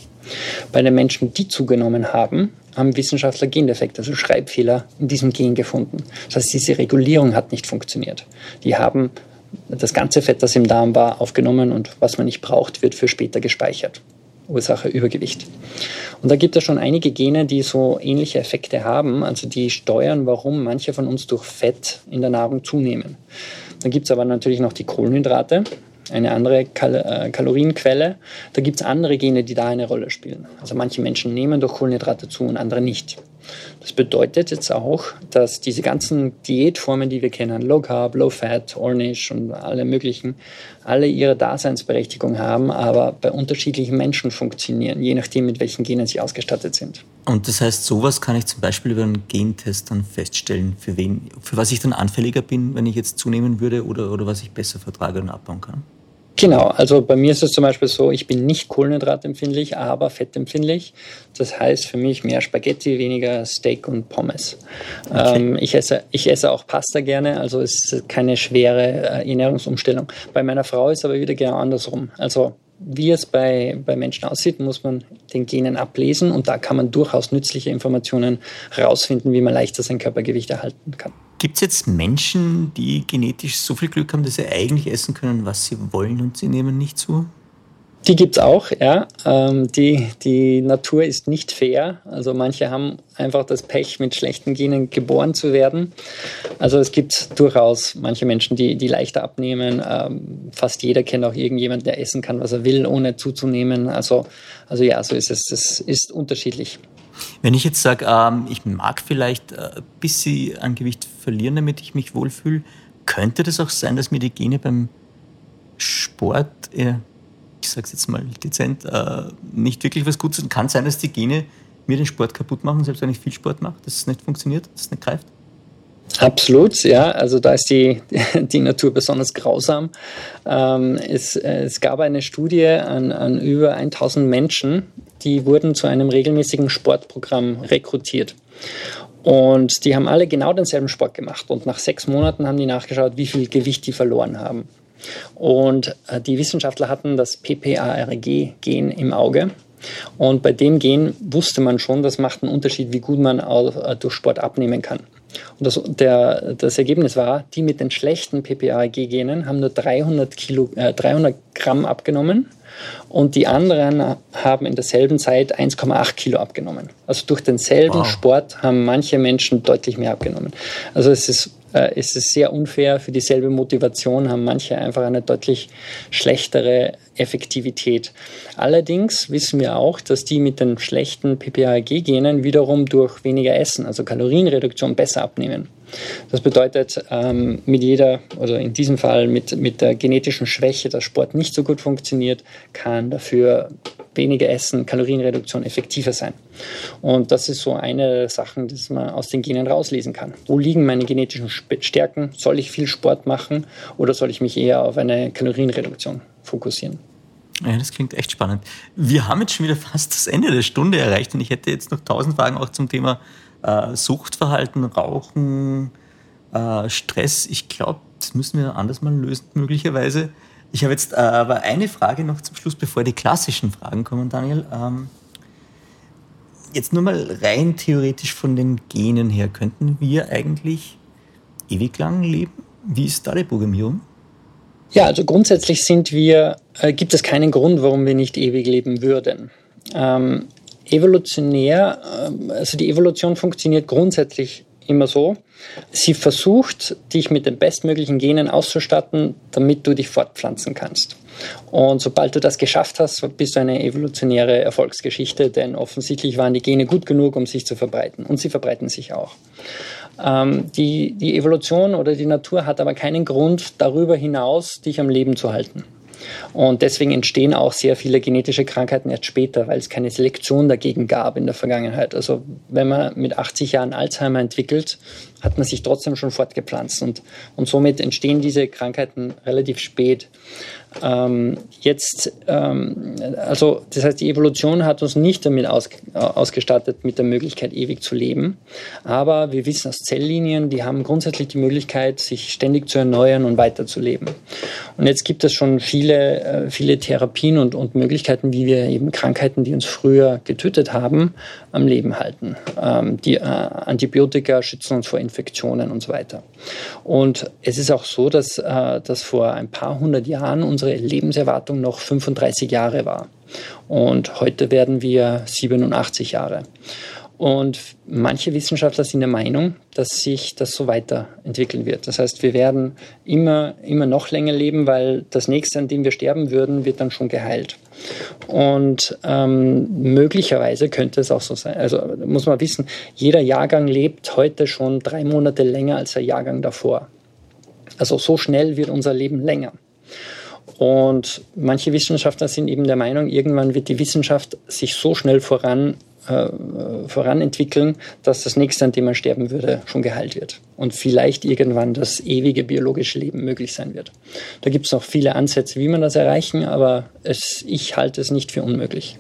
Bei den Menschen, die zugenommen haben, haben Wissenschaftler Gendefekte, also Schreibfehler in diesem Gen gefunden. Das heißt, diese Regulierung hat nicht funktioniert. Die haben das ganze Fett, das im Darm war, aufgenommen und was man nicht braucht, wird für später gespeichert. Ursache Übergewicht. Und da gibt es schon einige Gene, die so ähnliche Effekte haben, also die steuern, warum manche von uns durch Fett in der Nahrung zunehmen. Dann gibt es aber natürlich noch die Kohlenhydrate, eine andere Kal äh, Kalorienquelle. Da gibt es andere Gene, die da eine Rolle spielen. Also manche Menschen nehmen durch Kohlenhydrate zu und andere nicht. Das bedeutet jetzt auch, dass diese ganzen Diätformen, die wir kennen, Low Carb, Low Fat, Ornish und alle möglichen, alle ihre Daseinsberechtigung haben, aber bei unterschiedlichen Menschen funktionieren, je nachdem, mit welchen Genen sie ausgestattet sind. Und das heißt, sowas kann ich zum Beispiel über einen Gentest dann feststellen, für wen, für was ich dann anfälliger bin, wenn ich jetzt zunehmen würde oder, oder was ich besser vertrage und abbauen kann? Genau, also bei mir ist es zum Beispiel so, ich bin nicht kohlenhydratempfindlich, aber fettempfindlich. Das heißt für mich mehr Spaghetti, weniger Steak und Pommes. Okay. Ähm, ich, esse, ich esse auch Pasta gerne, also es ist keine schwere äh, Ernährungsumstellung. Bei meiner Frau ist aber wieder genau andersrum. Also wie es bei, bei Menschen aussieht, muss man den Genen ablesen und da kann man durchaus nützliche Informationen herausfinden, wie man leichter sein Körpergewicht erhalten kann. Gibt es jetzt Menschen, die genetisch so viel Glück haben, dass sie eigentlich essen können, was sie wollen und sie nehmen nicht zu? Die gibt es auch, ja. Ähm, die, die Natur ist nicht fair. Also manche haben einfach das Pech, mit schlechten Genen geboren zu werden. Also es gibt durchaus manche Menschen, die, die leichter abnehmen. Ähm, fast jeder kennt auch irgendjemanden, der essen kann, was er will, ohne zuzunehmen. Also, also ja, so ist es. Das ist unterschiedlich. Wenn ich jetzt sage, ähm, ich mag vielleicht ein äh, bisschen an Gewicht verlieren, damit ich mich wohlfühle, könnte das auch sein, dass mir die Gene beim Sport, äh, ich sage es jetzt mal dezent, äh, nicht wirklich was Gutes sind? Kann sein, dass die Gene mir den Sport kaputt machen, selbst wenn ich viel Sport mache, dass es nicht funktioniert, dass es nicht greift? Absolut, ja. Also da ist die, (laughs) die Natur besonders grausam. Ähm, es, es gab eine Studie an, an über 1000 Menschen, die wurden zu einem regelmäßigen Sportprogramm rekrutiert. Und die haben alle genau denselben Sport gemacht. Und nach sechs Monaten haben die nachgeschaut, wie viel Gewicht die verloren haben. Und äh, die Wissenschaftler hatten das PPARG-Gen im Auge. Und bei dem Gen wusste man schon, das macht einen Unterschied, wie gut man äh, durch Sport abnehmen kann. Und das, der, das Ergebnis war, die mit den schlechten PPARG-Genen haben nur 300, Kilo, äh, 300 Gramm abgenommen und die anderen haben in derselben Zeit 1,8 Kilo abgenommen. Also durch denselben wow. Sport haben manche Menschen deutlich mehr abgenommen. Also es ist äh, ist es sehr unfair. Für dieselbe Motivation haben manche einfach eine deutlich schlechtere Effektivität. Allerdings wissen wir auch, dass die mit den schlechten PPAG-Genen wiederum durch weniger Essen, also Kalorienreduktion, besser abnehmen. Das bedeutet, ähm, mit jeder, oder in diesem Fall mit, mit der genetischen Schwäche, dass Sport nicht so gut funktioniert, kann dafür weniger Essen, Kalorienreduktion effektiver sein. Und das ist so eine der Sachen, die man aus den Genen rauslesen kann. Wo liegen meine genetischen Stärken? Soll ich viel Sport machen oder soll ich mich eher auf eine Kalorienreduktion fokussieren? Ja, das klingt echt spannend. Wir haben jetzt schon wieder fast das Ende der Stunde erreicht und ich hätte jetzt noch tausend Fragen auch zum Thema äh, Suchtverhalten, Rauchen, äh, Stress. Ich glaube, das müssen wir anders mal lösen, möglicherweise. Ich habe jetzt äh, aber eine Frage noch zum Schluss, bevor die klassischen Fragen kommen, Daniel. Ähm, jetzt nur mal rein theoretisch von den Genen her, könnten wir eigentlich ewig lang leben? Wie ist da die Programmierung? Ja, also grundsätzlich sind wir, äh, gibt es keinen Grund, warum wir nicht ewig leben würden. Ähm, evolutionär, äh, also die Evolution funktioniert grundsätzlich immer so. Sie versucht, dich mit den bestmöglichen Genen auszustatten, damit du dich fortpflanzen kannst. Und sobald du das geschafft hast, bist du eine evolutionäre Erfolgsgeschichte, denn offensichtlich waren die Gene gut genug, um sich zu verbreiten. Und sie verbreiten sich auch. Ähm, die, die Evolution oder die Natur hat aber keinen Grund, darüber hinaus dich am Leben zu halten. Und deswegen entstehen auch sehr viele genetische Krankheiten erst später, weil es keine Selektion dagegen gab in der Vergangenheit. Also wenn man mit 80 Jahren Alzheimer entwickelt, hat man sich trotzdem schon fortgepflanzt und, und somit entstehen diese Krankheiten relativ spät. Ähm, jetzt, ähm, also das heißt, die Evolution hat uns nicht damit aus, ausgestattet, mit der Möglichkeit, ewig zu leben. Aber wir wissen aus Zelllinien, die haben grundsätzlich die Möglichkeit, sich ständig zu erneuern und weiterzuleben. Und jetzt gibt es schon viele, äh, viele Therapien und, und Möglichkeiten, wie wir eben Krankheiten, die uns früher getötet haben, am Leben halten. Ähm, die äh, Antibiotika schützen uns vor Infektionen und so weiter. Und es ist auch so, dass, äh, dass vor ein paar hundert Jahren unsere Lebenserwartung noch 35 Jahre war. Und heute werden wir 87 Jahre. Und manche Wissenschaftler sind der Meinung, dass sich das so weiterentwickeln wird. Das heißt, wir werden immer, immer noch länger leben, weil das nächste, an dem wir sterben würden, wird dann schon geheilt. Und ähm, möglicherweise könnte es auch so sein. Also muss man wissen, jeder Jahrgang lebt heute schon drei Monate länger als der Jahrgang davor. Also so schnell wird unser Leben länger. Und manche Wissenschaftler sind eben der Meinung, irgendwann wird die Wissenschaft sich so schnell voran äh, voranentwickeln, dass das nächste, an dem man sterben würde, schon geheilt wird. Und vielleicht irgendwann das ewige biologische Leben möglich sein wird. Da gibt es noch viele Ansätze, wie man das erreichen, aber es, ich halte es nicht für unmöglich.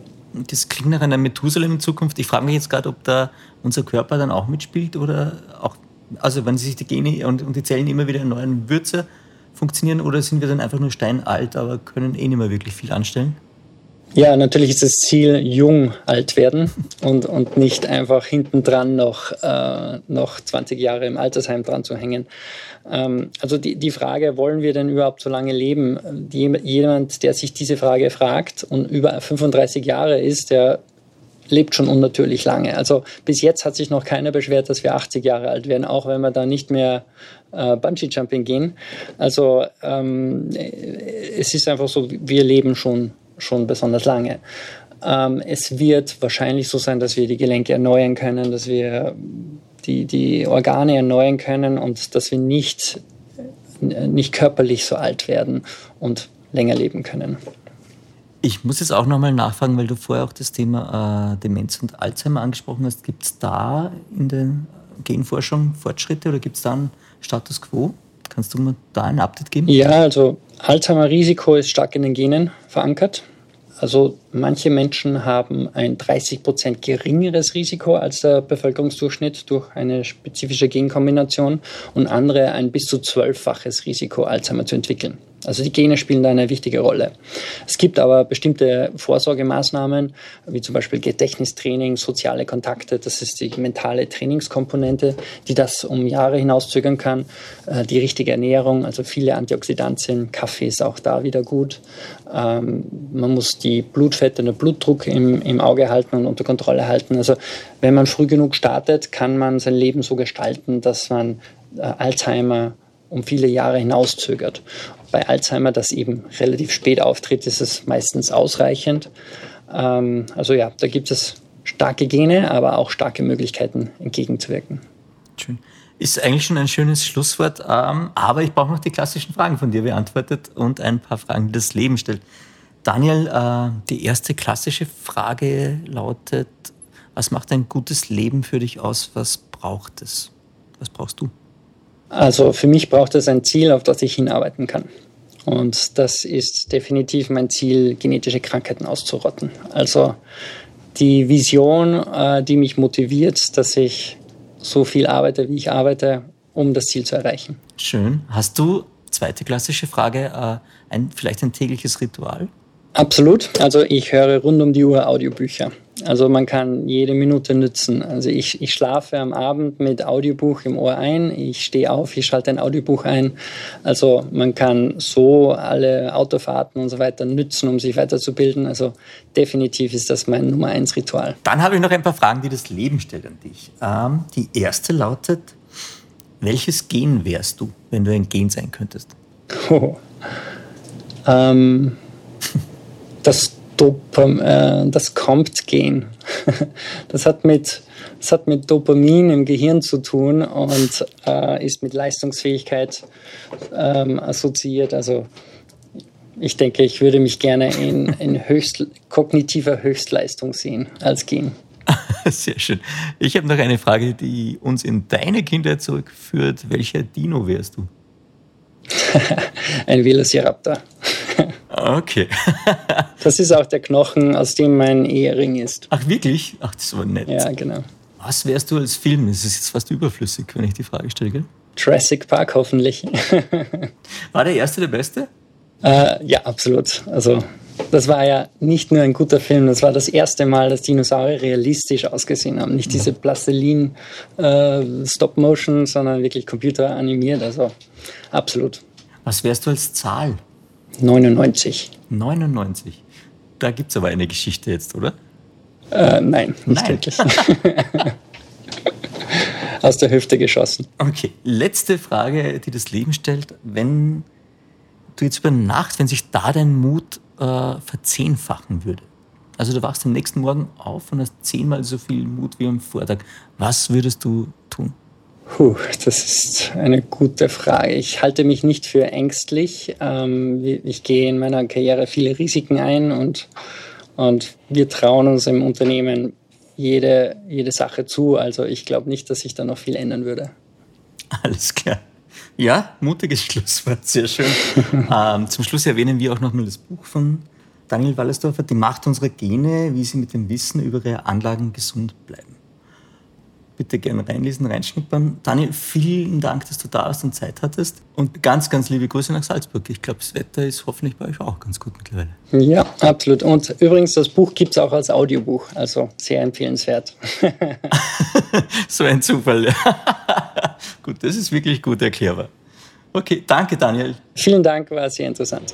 Das klingt nach einer Methusalem in Zukunft. Ich frage mich jetzt gerade, ob da unser Körper dann auch mitspielt oder auch, also wenn sich die Gene und, und die Zellen immer wieder in neuen Würze funktionieren oder sind wir dann einfach nur steinalt, aber können eh nicht mehr wirklich viel anstellen? Ja, natürlich ist das Ziel, jung alt werden und, und nicht einfach hinten dran noch, äh, noch 20 Jahre im Altersheim dran zu hängen. Ähm, also die, die Frage, wollen wir denn überhaupt so lange leben? Die, jemand, der sich diese Frage fragt und über 35 Jahre ist, der lebt schon unnatürlich lange. Also bis jetzt hat sich noch keiner beschwert, dass wir 80 Jahre alt werden, auch wenn wir da nicht mehr äh, Bungee-Jumping gehen. Also ähm, es ist einfach so, wir leben schon schon besonders lange. Ähm, es wird wahrscheinlich so sein, dass wir die Gelenke erneuern können, dass wir die, die Organe erneuern können und dass wir nicht, nicht körperlich so alt werden und länger leben können. Ich muss jetzt auch nochmal nachfragen, weil du vorher auch das Thema äh, Demenz und Alzheimer angesprochen hast. Gibt es da in der Genforschung Fortschritte oder gibt es da einen Status quo? Kannst du mir da ein Update geben? Ja, also Alzheimer-Risiko ist stark in den Genen verankert. Also manche Menschen haben ein 30 Prozent geringeres Risiko als der Bevölkerungsdurchschnitt durch eine spezifische Genkombination und andere ein bis zu zwölffaches Risiko, Alzheimer zu entwickeln. Also die Gene spielen da eine wichtige Rolle. Es gibt aber bestimmte Vorsorgemaßnahmen, wie zum Beispiel Gedächtnistraining, soziale Kontakte, das ist die mentale Trainingskomponente, die das um Jahre hinauszögern kann. Äh, die richtige Ernährung, also viele Antioxidantien, Kaffee ist auch da wieder gut. Ähm, man muss die Blutfette und den Blutdruck im, im Auge halten und unter Kontrolle halten. Also wenn man früh genug startet, kann man sein Leben so gestalten, dass man äh, Alzheimer um viele Jahre hinauszögert. Bei Alzheimer, das eben relativ spät auftritt, ist es meistens ausreichend. Ähm, also ja, da gibt es starke Gene, aber auch starke Möglichkeiten entgegenzuwirken. Schön. Ist eigentlich schon ein schönes Schlusswort, ähm, aber ich brauche noch die klassischen Fragen von dir beantwortet und ein paar Fragen, die das Leben stellt. Daniel, äh, die erste klassische Frage lautet, was macht ein gutes Leben für dich aus? Was braucht es? Was brauchst du? Also für mich braucht es ein Ziel, auf das ich hinarbeiten kann. Und das ist definitiv mein Ziel, genetische Krankheiten auszurotten. Also die Vision, äh, die mich motiviert, dass ich so viel arbeite, wie ich arbeite, um das Ziel zu erreichen. Schön. Hast du, zweite klassische Frage, äh, ein, vielleicht ein tägliches Ritual? Absolut. Also ich höre rund um die Uhr Audiobücher. Also man kann jede Minute nützen. Also ich, ich schlafe am Abend mit Audiobuch im Ohr ein, ich stehe auf, ich schalte ein Audiobuch ein. Also man kann so alle Autofahrten und so weiter nützen, um sich weiterzubilden. Also definitiv ist das mein Nummer eins Ritual. Dann habe ich noch ein paar Fragen, die das Leben stellt an dich. Ähm, die erste lautet, welches Gen wärst du, wenn du ein Gen sein könntest? Oh. (laughs) Ähm, das Dopam, äh, das Compt-Gen. (laughs) das, hat mit, das hat mit Dopamin im Gehirn zu tun und äh, ist mit Leistungsfähigkeit ähm, assoziiert. Also ich denke, ich würde mich gerne in, in höchst, kognitiver Höchstleistung sehen als Gen. (laughs) Sehr schön. Ich habe noch eine Frage, die uns in deine Kindheit zurückführt. Welcher Dino wärst du? (laughs) Ein Velociraptor. Okay. (laughs) das ist auch der Knochen, aus dem mein Ehering ist. Ach, wirklich? Ach, das war nett. Ja, genau. Was wärst du als Film? Das ist jetzt fast überflüssig, wenn ich die Frage stelle, gell? Jurassic Park hoffentlich. (laughs) war der erste der beste? Äh, ja, absolut. Also, das war ja nicht nur ein guter Film, das war das erste Mal, dass Dinosaurier realistisch ausgesehen haben. Nicht diese Plastilin äh, Stop Motion, sondern wirklich computeranimiert. Also, absolut. Was wärst du als Zahl? 99. 99. Da gibt es aber eine Geschichte jetzt, oder? Äh, nein, nicht nein. wirklich. (laughs) Aus der Hüfte geschossen. Okay, letzte Frage, die das Leben stellt. Wenn du jetzt über Nacht, wenn sich da dein Mut äh, verzehnfachen würde, also du wachst am nächsten Morgen auf und hast zehnmal so viel Mut wie am Vortag, was würdest du? Puh, das ist eine gute Frage. Ich halte mich nicht für ängstlich. Ähm, ich gehe in meiner Karriere viele Risiken ein und, und wir trauen uns im Unternehmen jede, jede Sache zu. Also ich glaube nicht, dass sich da noch viel ändern würde. Alles klar. Ja, mutiges (laughs) Schlusswort, sehr schön. (laughs) ähm, zum Schluss erwähnen wir auch nochmal das Buch von Daniel Wallersdorfer, Die Macht unserer Gene, wie sie mit dem Wissen über ihre Anlagen gesund bleiben. Bitte gerne reinlesen, reinschnuppern. Daniel, vielen Dank, dass du da warst und Zeit hattest. Und ganz, ganz liebe Grüße nach Salzburg. Ich glaube, das Wetter ist hoffentlich bei euch auch ganz gut mittlerweile. Ja, absolut. Und übrigens, das Buch gibt es auch als Audiobuch, also sehr empfehlenswert. (laughs) so ein Zufall. (laughs) gut, das ist wirklich gut erklärbar. Okay, danke Daniel. Vielen Dank, war sehr interessant.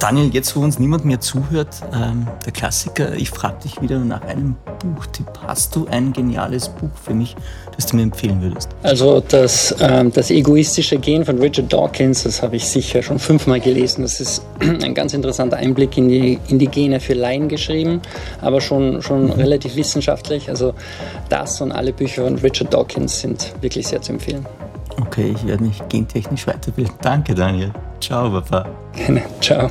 Daniel, jetzt wo uns niemand mehr zuhört, ähm, der Klassiker, ich frage dich wieder nach einem Buchtipp. Hast du ein geniales Buch für mich, das du mir empfehlen würdest? Also das, ähm, das egoistische Gen von Richard Dawkins, das habe ich sicher schon fünfmal gelesen. Das ist (clears throat) ein ganz interessanter Einblick in die, in die Gene für Laien geschrieben, aber schon, schon mhm. relativ wissenschaftlich. Also das und alle Bücher von Richard Dawkins sind wirklich sehr zu empfehlen. Okay, ich werde mich gentechnisch weiterbilden. Danke, Daniel. Ciao, Papa. Gerne. Ciao.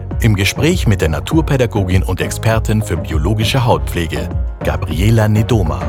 im Gespräch mit der Naturpädagogin und Expertin für biologische Hautpflege, Gabriela Nedoma.